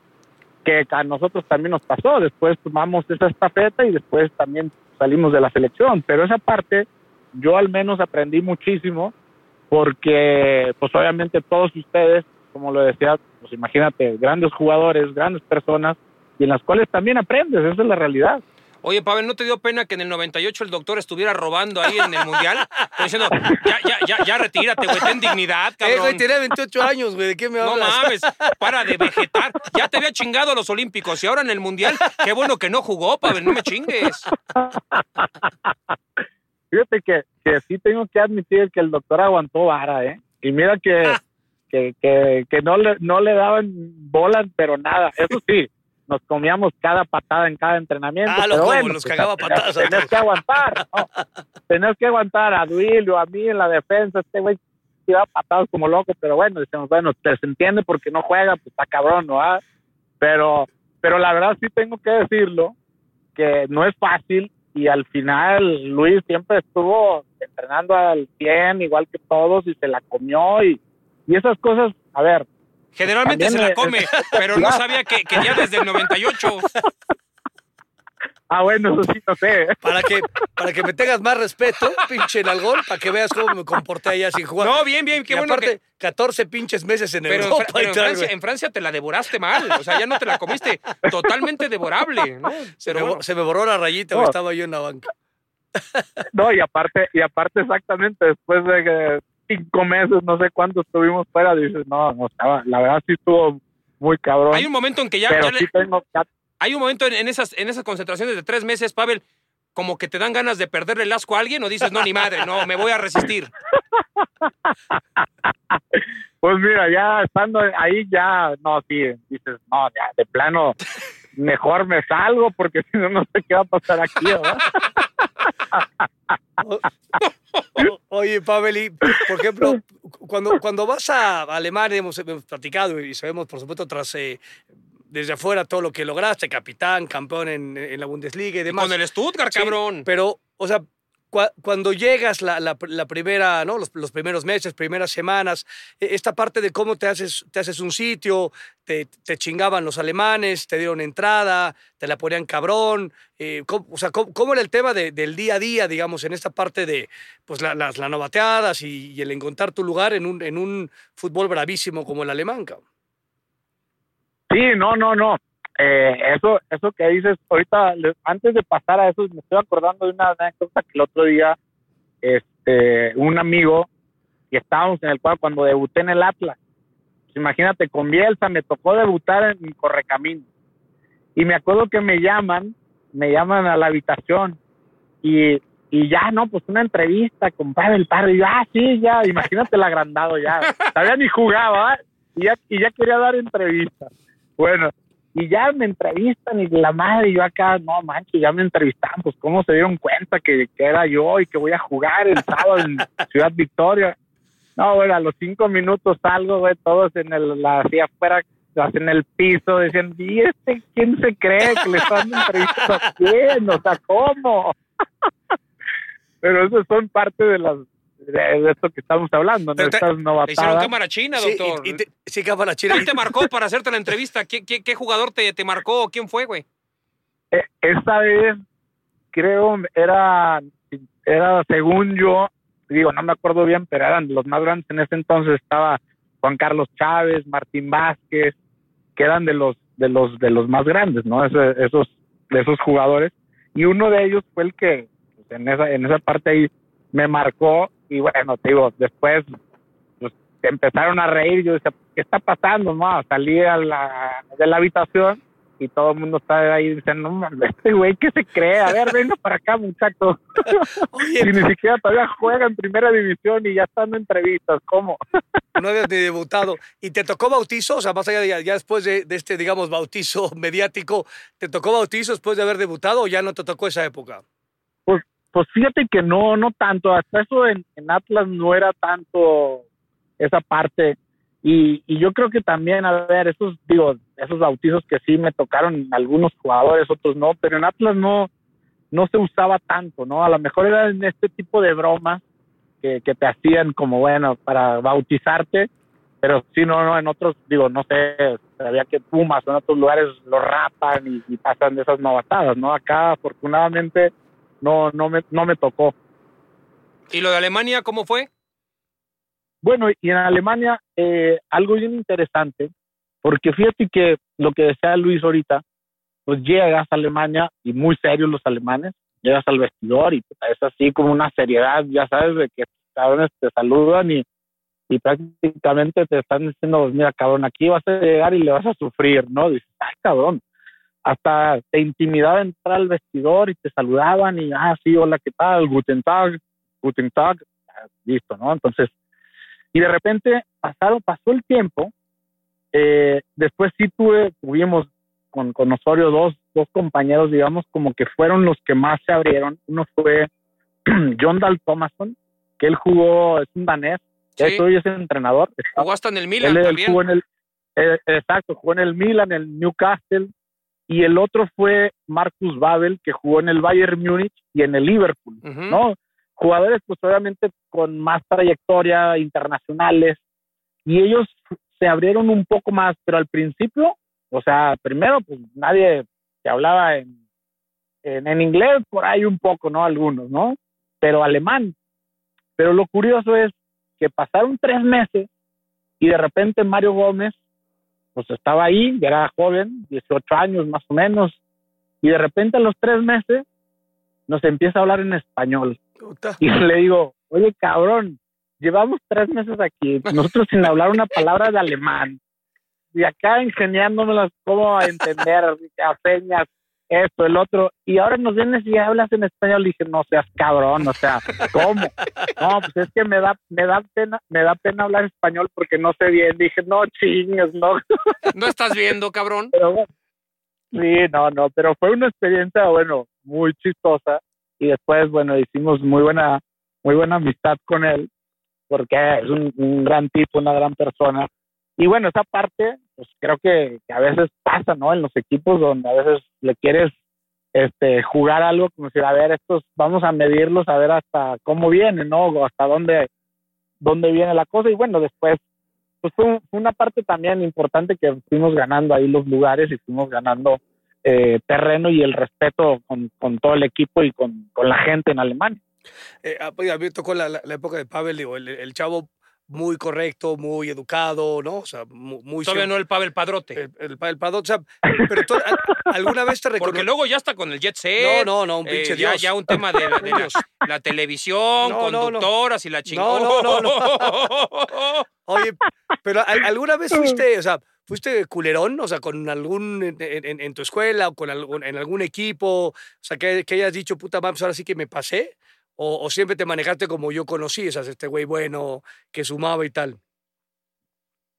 que a nosotros también nos pasó. Después tomamos esa estafeta y después también salimos de la selección. Pero esa parte yo al menos aprendí muchísimo porque pues obviamente todos ustedes, como lo decía, pues imagínate, grandes jugadores, grandes personas y en las cuales también aprendes, esa es la realidad. Oye, Pavel, ¿no te dio pena que en el 98 el doctor estuviera robando ahí en el Mundial? Diciendo, ya, ya, ya, ya retírate, güey, ten dignidad, Eh, güey, cabrón. tenía 28 años, güey, ¿de qué me No hablas? mames, para de vegetar. Ya te había chingado a los Olímpicos y ahora en el Mundial, qué bueno que no jugó, Pavel, no me chingues. Fíjate que, que sí tengo que admitir que el doctor aguantó vara, ¿eh? Y mira que, que, que, que no, le, no le daban bolas, pero nada. Eso sí, nos comíamos cada patada en cada entrenamiento. Ah, pero bueno, los pues, cagaba patadas Tenés que aguantar, ¿no? Tenés que aguantar a Duilio, a mí en la defensa, este güey tiraba patadas como loco, pero bueno, decimos, bueno, se entiende porque no juega, pues está cabrón, ¿no? Ah, Pero, pero la verdad sí tengo que decirlo, que no es fácil y al final Luis siempre estuvo entrenando al 100 igual que todos y se la comió y, y esas cosas, a ver, Generalmente También se la me- come, pero no sabía que, que ya desde el 98. ah bueno, eso sí no sé, Para que, para que me tengas más respeto, pinche nalgón, para que veas cómo me comporté allá sin jugar. No, bien, bien, qué y bueno aparte, que... 14 pinches meses en Pero, en, Europa Fra- pero en Francia, en Francia te la devoraste mal, o sea, ya no te la comiste totalmente devorable, ¿no? Se, Pero me, bueno, se me borró la rayita, No. estaba yo en la banca. no y aparte y aparte exactamente después de que cinco meses, no sé cuánto estuvimos fuera, dices, no, no estaba, la verdad sí estuvo muy cabrón, hay un momento en que ya, pero ya le- sí tengo, ya hay un momento en, en esas, en esas concentraciones de tres meses, Pavel, como que te dan ganas de perderle el asco a alguien o dices, no, ni madre, no, me voy a resistir. Pues mira, ya estando ahí, ya, no, sí, dices, no, ya, de plano, mejor me salgo porque si no, no sé qué va a pasar aquí, ¿verdad? Oye, Pavel, por ejemplo, cuando, cuando vas a Alemania, hemos, hemos platicado y sabemos, por supuesto, tras eh, desde afuera todo lo que lograste, capitán, campeón en, en la Bundesliga y demás. Con el Stuttgart, Sí, cabrón. pero, o sea, cuando llegas la, primera, ¿no? Los, primeros meses, primeras semanas, eh, esta parte de cómo te haces, te haces un sitio, te, chingaban los alemanes, te dieron entrada, te la ponían cabrón, eh, cómo- o sea, ¿cómo, era el tema de- del día a día, digamos, en esta parte de pues, la- las, novateadas y, y el encontrar tu lugar en un, en un fútbol bravísimo como el alemán, cabrón? Sí, no, no, no. Eh, eso, eso que dices, ahorita, antes de pasar a eso, me estoy acordando de una anécdota que el otro día, este, un amigo, que estábamos en el cuadro cuando debuté en el Atlas. Pues imagínate, con Bielsa me tocó debutar en Correcamino. Y me acuerdo que me llaman, me llaman a la habitación y, y ya, no, pues una entrevista con Pavel Parra. Y yo, ah, sí, ya, imagínate el agrandado ya. Todavía ni jugaba, y ya, y ya quería dar entrevistas. Bueno, y ya me entrevistan y la madre, y yo acá, no manches, ya me entrevistaron, pues cómo se dieron cuenta que, que era yo y que voy a jugar el sábado en Ciudad Victoria. No, bueno, a los cinco minutos salgo, güey, todos en el, la, así afuera, en el piso, decían, ¿y este quién se cree que le están dando entrevistas a quién? O sea, ¿cómo? Pero eso son parte de las de, de esto que estamos hablando, ¿no? Pero te- Estas Le hicieron cámara china, Sí, doctor. y- y te- sí, cámara china. ¿Quién te marcó para hacerte la entrevista? ¿Qué, qué, qué jugador te, te marcó? ¿Quién fue, güey? Eh, esta vez creo era era según yo digo no me acuerdo bien pero eran los más grandes en ese entonces estaba Juan Carlos Chávez Martín Vázquez que eran de los de los de los más grandes no Ese- esos de esos jugadores y uno de ellos fue el que pues, en esa en esa parte ahí me marcó y bueno te digo después pues empezaron a reír yo decía qué está pasando no salí a la de la habitación y todo el mundo está ahí diciendo, no mames, este güey, ¿qué se cree? A ver, venga para acá, muchacho. Oye, y ni siquiera todavía juega en primera división y ya están en entrevistas, ¿cómo? no habías ni debutado. ¿Y te tocó bautizo? O sea, más allá de ya, ya después de, de este, digamos, bautizo mediático, ¿te tocó bautizo después de haber debutado o ya no te tocó esa época? Pues, pues fíjate que no, no tanto. Hasta eso en, Atlas no era tanto esa parte. Y, y yo creo que también, a ver, esos, digo, esos bautizos que sí me tocaron algunos jugadores, otros no, pero en Atlas no, no se usaba tanto, ¿no? A lo mejor era en este tipo de bromas que, que te hacían como, bueno, para bautizarte, pero sí, no, no, en otros, digo, no sé, sabía que Pumas o en otros lugares lo rapan y, y pasan de esas novatadas, ¿no? Acá, afortunadamente, no, no me, no me tocó. ¿Y lo de Alemania cómo fue? Bueno, y en Alemania, eh, algo bien interesante, porque fíjate que lo que decía Luis ahorita, pues llegas a Alemania y muy serios los alemanes, llegas al vestidor y es así como una seriedad, ya sabes, de que cabrones te saludan y, y prácticamente te están diciendo, pues, mira, cabrón, aquí vas a llegar y le vas a sufrir, ¿no? Dices, ay, cabrón, hasta te intimidaba entrar al vestidor y te saludaban y, ah, sí, hola, ¿qué tal? Guten Tag, Guten Tag, listo, ¿no? Entonces, y de repente pasaron, pasó el tiempo, eh, después sí tuve, tuvimos con, con Osorio dos, dos compañeros, digamos, como que fueron los que más se abrieron. Uno fue John Dal Thomason, que él jugó, es un danés, Sí. hecho hoy es entrenador. está- Jugó hasta en el Milan él, también. jugó en el, eh, exacto, jugó en el Milan, en el Newcastle, y el otro fue Marcus Babel, que jugó en el Bayern Múnich y en el Liverpool, Ujú. ¿no? Jugadores, pues obviamente con más trayectoria internacionales, y ellos se abrieron un poco más, pero al principio, o sea, primero, pues nadie se hablaba en, en, en inglés, por ahí un poco, ¿no? Algunos, ¿no? Pero alemán. Pero lo curioso es que pasaron tres meses y de repente Mario Gómez, pues estaba ahí, ya era joven, 18 años más o menos, y de repente a los tres meses nos empieza a hablar en español. Puta. Y le digo, oye, cabrón, llevamos tres meses aquí, nosotros sin hablar una palabra de alemán, y acá ingeniándonos cómo entender a señas, esto, el otro, y ahora nos vienes y hablas en español, y dije, no seas cabrón, o sea, ¿cómo? No, pues es que me da, me da pena, me da pena hablar español porque no sé bien, dije, no chingues, no, ¿No estás viendo, cabrón? pero bueno, Sí, no, no, pero fue una experiencia, bueno, muy chistosa y después, bueno, hicimos muy buena, muy buena amistad con él porque es un, un gran tipo, una gran persona. Y bueno, esa parte, pues creo que, que a veces pasa, ¿no? En los equipos donde a veces le quieres este, jugar algo como si, a ver, estos vamos a medirlos, a ver hasta cómo viene, ¿no? O hasta dónde, dónde viene la cosa. Y bueno, después, pues fue, una parte también importante que fuimos ganando ahí los lugares y fuimos ganando eh, terreno y el respeto con, con, todo el equipo y con, con la gente en Alemania. Eh, a mí tocó la, época de Pavel, digo, el, el chavo muy correcto, muy educado, ¿no? O sea, muy... Todavía no el Pavel Padrote. El, el Pavel Padrote, o sea, pero tú, ¿alguna vez te recuerdo? Porque luego ya está con el Jet Set. No, no, no, un pinche eh, Dios. Ya, ya, un tema de, la, de la, la televisión, No, no, conductoras no. y la chingada. No, no, no, no. Oye, pero ¿alguna vez fuiste, o sea, fuiste culerón, o sea, con algún, en, en, en tu escuela o con algún, en algún equipo, o sea, que, que hayas dicho, puta, pues ahora sí que me pasé? O, o, siempre te manejaste como yo conocí, sea, este güey bueno que sumaba y tal?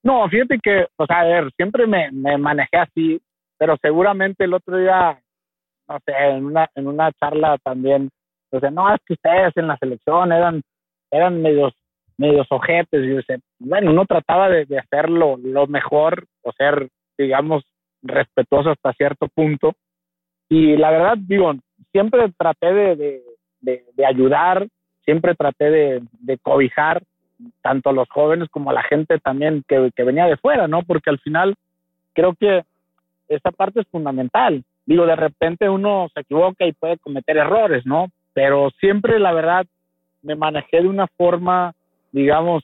No, fíjate que, o sea, a ver, siempre me, me manejé así, pero seguramente el otro día, no sé, en una, en una charla también, o sea, no, es que ustedes en la selección eran, eran medios, medios ojetes, y yo decía, bueno, uno trataba de, de hacerlo lo mejor, o ser, digamos, respetuoso hasta cierto punto, y la verdad, digo, siempre traté de, de de, ayudar, siempre traté de, cobijar tanto a los jóvenes como a la gente también que, venía de fuera, ¿no? Porque al final creo que esa parte es fundamental. Digo, de repente uno se equivoca y puede cometer errores, ¿no? Pero siempre, la verdad, me manejé de una forma, digamos,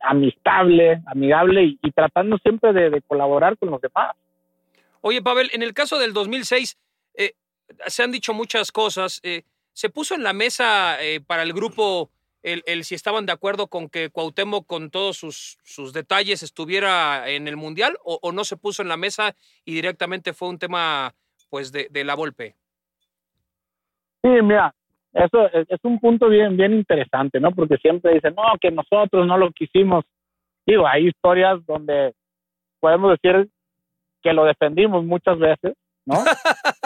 amistable, amigable y, tratando siempre de, de, colaborar con los demás. Oye, Pavel, en el caso del 2006, eh, se han dicho muchas cosas. Eh, se puso en la mesa eh, para el grupo el, si estaban de acuerdo con que Cuauhtémoc con todos sus, sus detalles estuviera en el Mundial o, no se puso en la mesa y directamente fue un tema pues de, de la Volpe. Sí, mira, eso es, es, un punto bien, bien interesante, ¿no? Porque siempre dicen, no, que nosotros no lo quisimos. Digo, hay historias donde podemos decir que lo defendimos muchas veces, ¿no?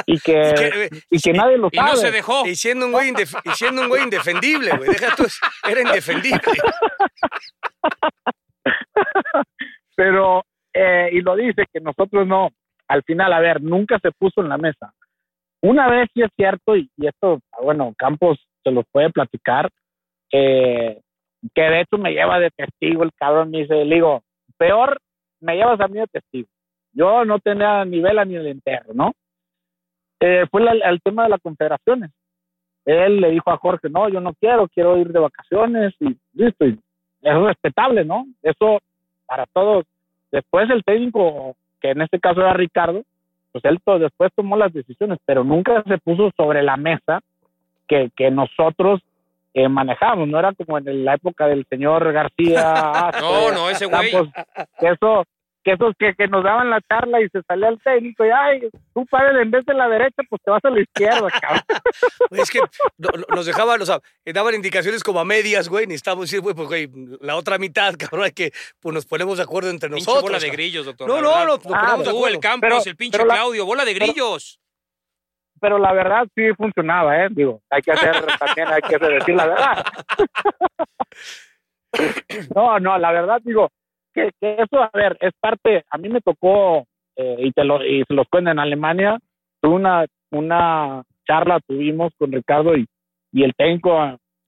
Y que, y que, y que nadie lo y sabe. no se dejó. Y siendo un güey, indef y siendo un güey indefendible, güey. Deja tú, era indefendible. Pero, eh, y lo dice que nosotros no, al final, a ver, nunca se puso en la mesa. Una vez sí es cierto, y, y esto, bueno, Campos se lo puede platicar, eh, que de hecho me lleva de testigo el cabrón, me dice, le digo, peor me llevas a mí de testigo. Yo no tenía ni vela ni el entierro, ¿no? Eh, fue la, el tema de las confederaciones. Él le dijo a Jorge, no, yo no quiero, quiero ir de vacaciones y listo. Y es respetable, ¿no? Eso para todos. Después el técnico, que en este caso era Ricardo, pues él to después tomó las decisiones, pero nunca se puso sobre la mesa que, que nosotros eh, manejamos, no era como en la época del señor García. no, no, ese güey. Eso, que esos que, que, nos daban la charla y se salía el técnico y ay, tú padre en vez de la derecha, pues te vas a la izquierda, cabrón. es que nos dejaban, o sea, daban indicaciones como a medias, güey, necesitamos decir, güey, pues güey, la otra mitad, cabrón, hay que, pues nos ponemos de acuerdo entre pinche nosotros. bola de grillos, doctor. No, no, no, nos ah, ponemos de acuerdo. el Campos, pero, el pinche Claudio, la, bola de grillos. Pero, pero, la verdad sí funcionaba, ¿eh? Digo, hay que hacer, también hay que decir la verdad. no, no, la verdad, digo, que, que, eso, a ver, es parte, a mí me tocó, eh, y, te lo, y se los cuento en Alemania, tuve una, una charla, tuvimos con Ricardo y, y el técnico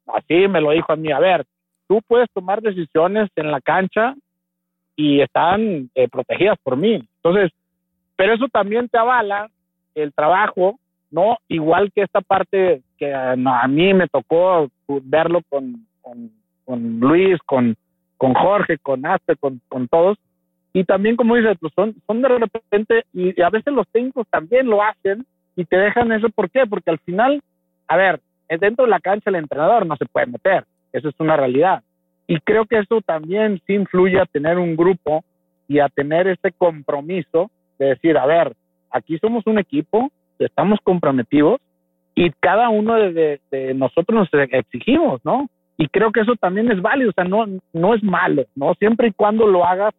así me lo dijo a mí, a ver, tú puedes tomar decisiones en la cancha y están eh, protegidas por mí. Entonces, pero eso también te avala el trabajo, ¿no? Igual que esta parte que a mí me tocó verlo con, con Luis, con, con Jorge, con Aspe, con, todos. Y también, como dices, pues son, son de repente, y a veces los técnicos también lo hacen y te dejan eso. ¿Por qué? Porque al final, a ver, dentro de la cancha el entrenador no se puede meter. Eso es una realidad. Y creo que eso también sí influye a tener un grupo y a tener ese compromiso de decir, a ver, aquí somos un equipo, estamos comprometidos y cada uno de nosotros nos exigimos, ¿no? Y creo que eso también es válido, o sea, no, no es malo, ¿no? Siempre y cuando lo hagas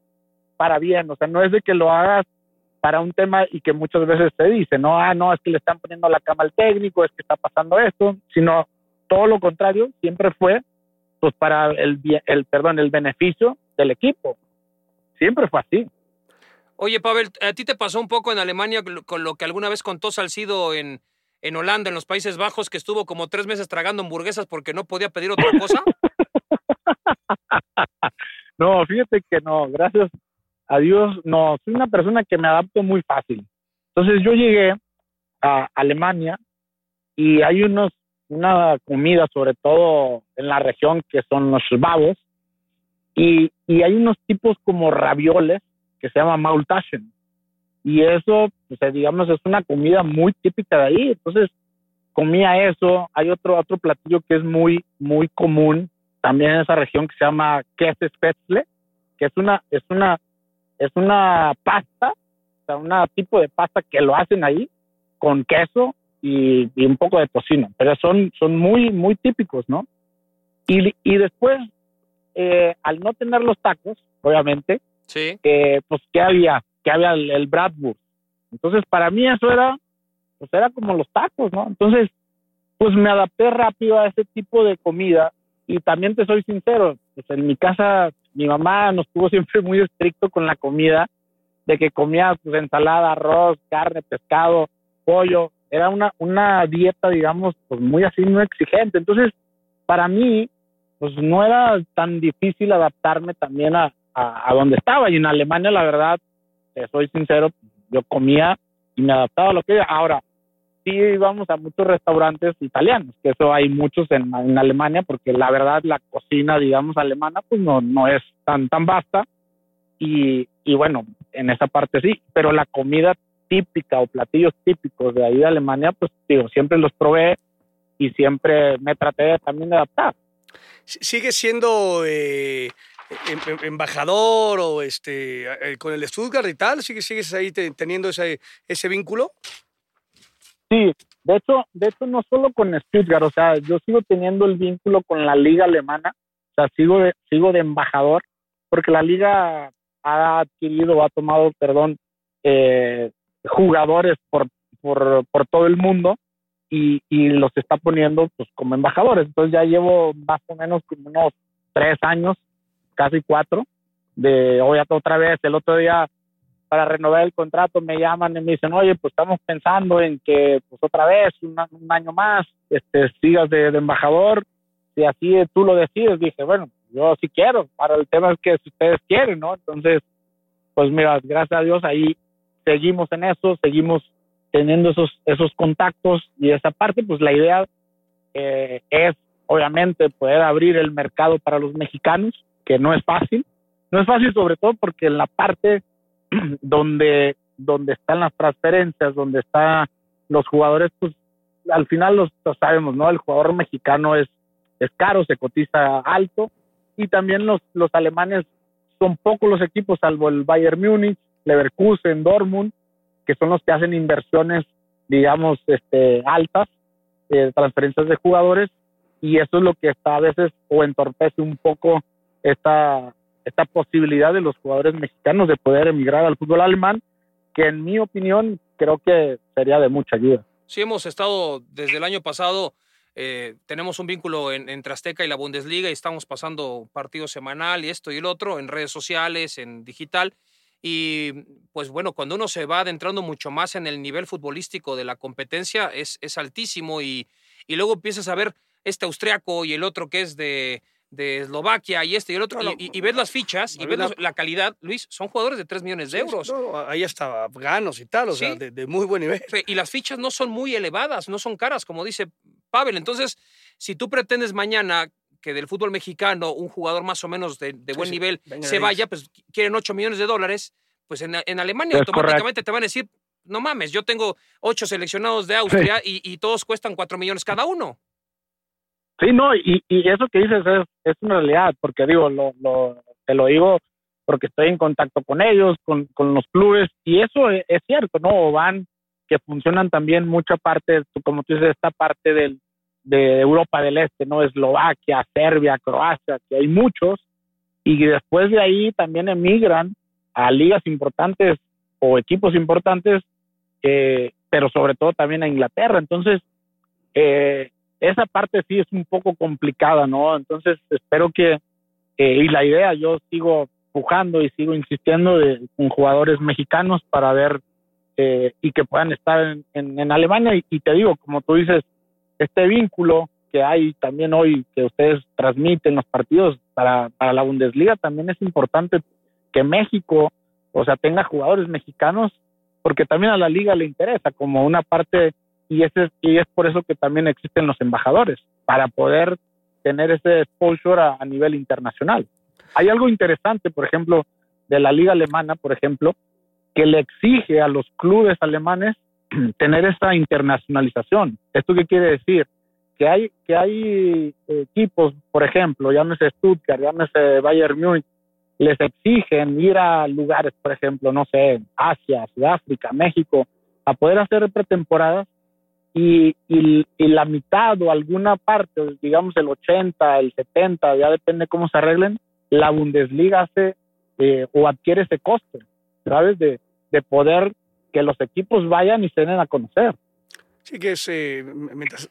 para bien, o sea, no es de que lo hagas para un tema y que muchas veces se dice, no, ah, no, es que le están poniendo la cama al técnico, es que está pasando esto, sino todo lo contrario, siempre fue pues para el, el perdón, el beneficio del equipo. Siempre fue así. Oye, Pavel, ¿a ti te pasó un poco en Alemania con lo que alguna vez contó Salcido en, en Holanda, en los Países Bajos, que estuvo como tres meses tragando hamburguesas porque no podía pedir otra cosa? no, fíjate que no, gracias a Dios, no, soy una persona que me adapto muy fácil. Entonces yo llegué a Alemania y hay unos una comida, sobre todo en la región, que son los babos, y, y hay unos tipos como ravioles que se llama Maultaschen. Y eso, pues, digamos, es una comida muy típica de ahí. Entonces, comía eso. Hay otro, otro platillo que es muy, muy común también en esa región que se llama queso spätzle, que es una, es una, es una pasta, o sea, un tipo de pasta que lo hacen ahí con queso y, un poco de tocino, pero son, son muy, muy típicos, ¿no? Y, y después, eh, al no tener los tacos, obviamente, sí. Eh, pues, ¿qué había? ¿Qué había el, el. Entonces, para mí eso era, pues era como los tacos, ¿no? Entonces, pues me adapté rápido a ese tipo de comida y también te soy sincero, pues en mi casa mi mamá nos tuvo siempre muy estricto con la comida, de que comía pues, ensalada, arroz, carne, pescado, pollo, era una, una dieta, digamos, pues muy así, muy exigente. Entonces, para mí, pues no era tan difícil adaptarme también a, a, donde estaba. Y en Alemania, la verdad, soy sincero, yo comía y me adaptaba a lo que Ahora, sí íbamos a muchos restaurantes italianos, que eso hay muchos en, Alemania, porque la verdad la cocina, digamos, alemana, pues no, no es tan, tan vasta. Y, y bueno, en esa parte sí, pero la comida típica o platillos típicos de ahí de Alemania, pues digo, siempre los probé y siempre me traté también de adaptar. ¿Sigue siendo eh, embajador o este eh, con el Stuttgart y tal? ¿Sigues, sigues ahí teniendo ese, ese vínculo? Sí, de hecho, de hecho no solo con Stuttgart, o sea, yo sigo teniendo el vínculo con la liga alemana, o sea, sigo de, sigo de embajador, porque la liga ha adquirido, ha tomado, perdón, eh, jugadores por, por, por todo el mundo y, y, los está poniendo pues como embajadores. Entonces ya llevo más o menos como unos tres años, casi cuatro, de hoy otra vez. El otro día para renovar el contrato me llaman y me dicen, oye, pues estamos pensando en que pues otra vez, un, año más, este, sigas de, de embajador. Si así tú lo decides, dije, bueno, yo sí quiero. Para el tema es que si ustedes quieren, ¿no? Entonces, pues mira, gracias a Dios ahí seguimos en eso, seguimos teniendo esos, esos contactos y esa parte, pues la idea eh, es obviamente poder abrir el mercado para los mexicanos, que no es fácil. No es fácil sobre todo porque en la parte donde, donde están las transferencias, donde están los jugadores, pues al final los, sabemos, ¿no? El jugador mexicano es, es caro, se cotiza alto y también los, los alemanes son pocos los equipos, salvo el Bayern Múnich, Leverkusen, Dortmund, que son los que hacen inversiones, digamos, este, altas, eh, transferencias de jugadores, y eso es lo que está a veces o entorpece un poco esta, esta posibilidad de los jugadores mexicanos de poder emigrar al fútbol alemán, que en mi opinión creo que sería de mucha ayuda. Sí, hemos estado desde el año pasado, eh, tenemos un vínculo en, entre Azteca y la Bundesliga y estamos pasando partido semanal y esto y el otro en redes sociales, en digital. Y pues bueno, cuando uno se va adentrando mucho más en el nivel futbolístico de la competencia, es, es altísimo y, y luego empiezas a ver este austriaco y el otro que es de, de Eslovaquia y este y el otro, y, ves las fichas y ves la, calidad, Luis, son jugadores de 3 millones de euros. ahí hasta afganos y tal, o sea, de, de, muy buen nivel. Y las fichas no son muy elevadas, no son caras, como dice Pavel. Entonces, si tú pretendes mañana que del fútbol mexicano un jugador más o menos de, buen nivel se vaya, pues quieren 8 millones de dólares, pues en, Alemania automáticamente te van a decir, no mames, yo tengo 8 seleccionados de Austria y, todos cuestan 4 millones cada uno. Sí, no, y, eso que dices es, es una realidad, porque digo, lo, lo, te lo digo porque estoy en contacto con ellos, con, con los clubes, y eso es, es cierto, ¿no? Van que funcionan también mucha parte, como tú dices, esta parte del, de Europa del Este, ¿no? Eslovaquia, Serbia, Croacia, que hay muchos, y después de ahí también emigran a ligas importantes o equipos importantes, eh, pero sobre todo también a Inglaterra. Entonces, eh, esa parte sí es un poco complicada, ¿no? Entonces, espero que, eh, y la idea, yo sigo pujando y sigo insistiendo de, con jugadores mexicanos para ver eh, y que puedan estar en, Alemania. Y, y, te digo, como tú dices, este vínculo que hay también hoy, que ustedes transmiten los partidos para, para la Bundesliga, también es importante que México, o sea, tenga jugadores mexicanos, porque también a la liga le interesa como una parte, y, ese, y es por eso que también existen los embajadores, para poder tener ese exposure a, nivel internacional. Hay algo interesante, por ejemplo, de la liga alemana, por ejemplo, que le exige a los clubes alemanes tener esa internacionalización. ¿Esto qué quiere decir? Que hay, que hay equipos, por ejemplo, llámese Stuttgart, llámese Bayern Múnich, les exigen ir a lugares, por ejemplo, no sé, Asia, Sudáfrica, México, a poder hacer pretemporadas y, y, y, la mitad o alguna parte, digamos el 80, el 70, ya depende cómo se arreglen, la Bundesliga hace eh, o adquiere ese costo, ¿sabes? De, de poder que los equipos vayan y se den a conocer. Sí, que es, eh, mientras,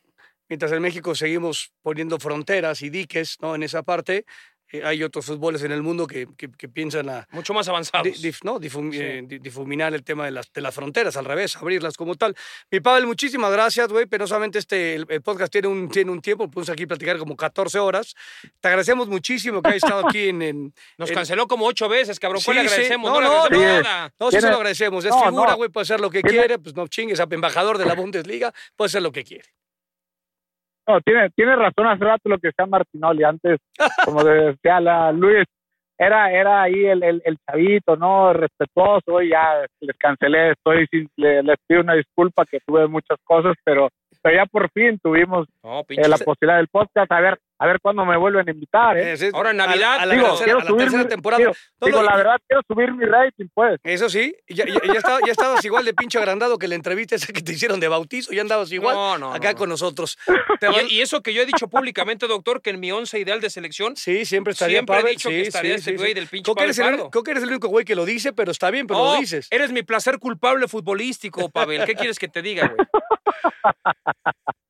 mientras en México seguimos poniendo fronteras y diques ¿no? en esa parte, eh, hay otros fútboles en el mundo que, que, que piensan a... Mucho más avanzados. Di, dif, ¿no? Difum, sí. eh, difuminar el tema de las, de las fronteras, al revés, abrirlas como tal. Mi Pavel, muchísimas gracias, güey. Penosamente este, el, el, podcast tiene un, tiene un tiempo, podemos aquí platicar como 14 horas. Te agradecemos muchísimo que hayas estado aquí en... en Nos en, canceló como ocho veces, cabrón. Sí, ¿Cuál le agradecemos? Sí. No, no, no, no, nada. no, sí se lo agradecemos. Es no, figura, güey, puede hacer lo que quiere, pues no chingues, embajador de la Bundesliga, puede hacer lo que quiere. No, tiene, tiene razón hace rato lo que decía Martinoli. Antes, como decía la Luis, era, era ahí el, el, el chavito, ¿no? Respetuoso, y ya les cancelé, estoy, les, les pido una disculpa que tuve muchas cosas, pero, pero ya por fin tuvimos no, eh, la posibilidad del podcast. A ver, a ver cuándo me vuelven a invitar. ¿eh? Sí, sí. Ahora en Navidad, a, a la, digo, tercera, a la tercera mi, temporada. Digo, no, digo no, la verdad, quiero subir mi rating, pues. Eso sí, ya, ya, ya, estaba, ya estabas igual de pinche agrandado que la entrevista esa que te hicieron de bautizo, ya andabas igual no, no, acá con nosotros. y, y, eso que yo he dicho públicamente, doctor, que en mi once ideal de selección. Sí, siempre estaría Siempre Pavel, he dicho sí, que estaría sí, ese güey del pinche creo que, eres el, creo que eres el único güey que lo dice, pero está bien, pero oh, lo dices. Eres mi placer culpable futbolístico, Pavel. ¿Qué quieres que te diga, güey?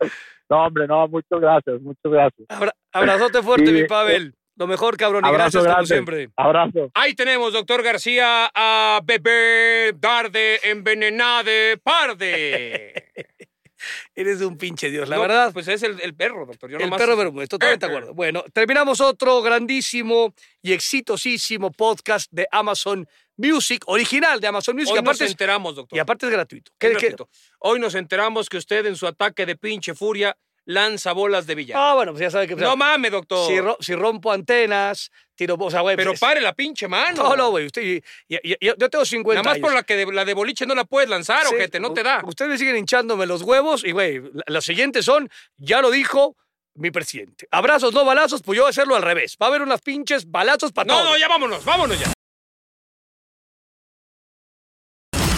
No, hombre, no, muchas gracias, muchas gracias. Abra abrazote fuerte, sí, mi Pavel. Lo mejor, cabrón, y gracias grande. como siempre. Abrazo. Ahí tenemos, doctor García, a bebé, darde, envenenade, parde. Eres un pinche Dios, la no, verdad. Pues es el, el perro, doctor. Yo el nomás... perro Bermúdez, totalmente de acuerdo. Bueno, terminamos otro grandísimo y exitosísimo podcast de Amazon Music, original de Amazon Music. Hoy aparte nos enteramos, doctor. Y aparte es gratuito. ¿Qué, es gratuito. Hoy nos enteramos que usted en su ataque de pinche furia lanza bolas de billar. Ah, bueno, pues ya sabe que... O sea, no mames, doctor. Si, ro si, rompo antenas, tiro... O sea, güey... Pero pues, pare la pinche mano. No, no, güey. Usted... Yo tengo 50 Nada más años. por la que de, la de boliche no la puedes lanzar, sí, ojete, no te da. Ustedes me siguen hinchándome los huevos y, güey, los siguientes son, ya lo dijo mi presidente. Abrazos, no balazos, pues yo voy a hacerlo al revés. Va a haber unas pinches balazos para no, todos. No, no, ya vámonos, vámonos ya.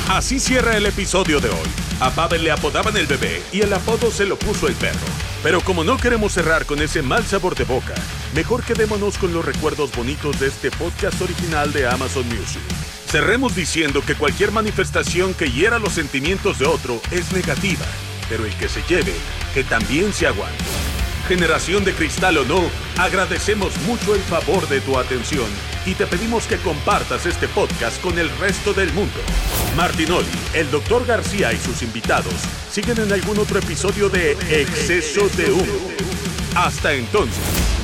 Así cierra el episodio de hoy. A Pavel le apodaban el bebé y el apodo se lo puso el perro. Pero como no queremos cerrar con ese mal sabor de boca, mejor quedémonos con los recuerdos bonitos de este podcast original de Amazon Music. Cerremos diciendo que cualquier manifestación que hiera los sentimientos de otro es negativa, pero el que se lleve, que también se aguante. Generación de cristal o no, agradecemos mucho el favor de tu atención y te pedimos que compartas este podcast con el resto del mundo. Martinoli, el doctor García y sus invitados siguen en algún otro episodio de Exceso de Humo. Hasta entonces.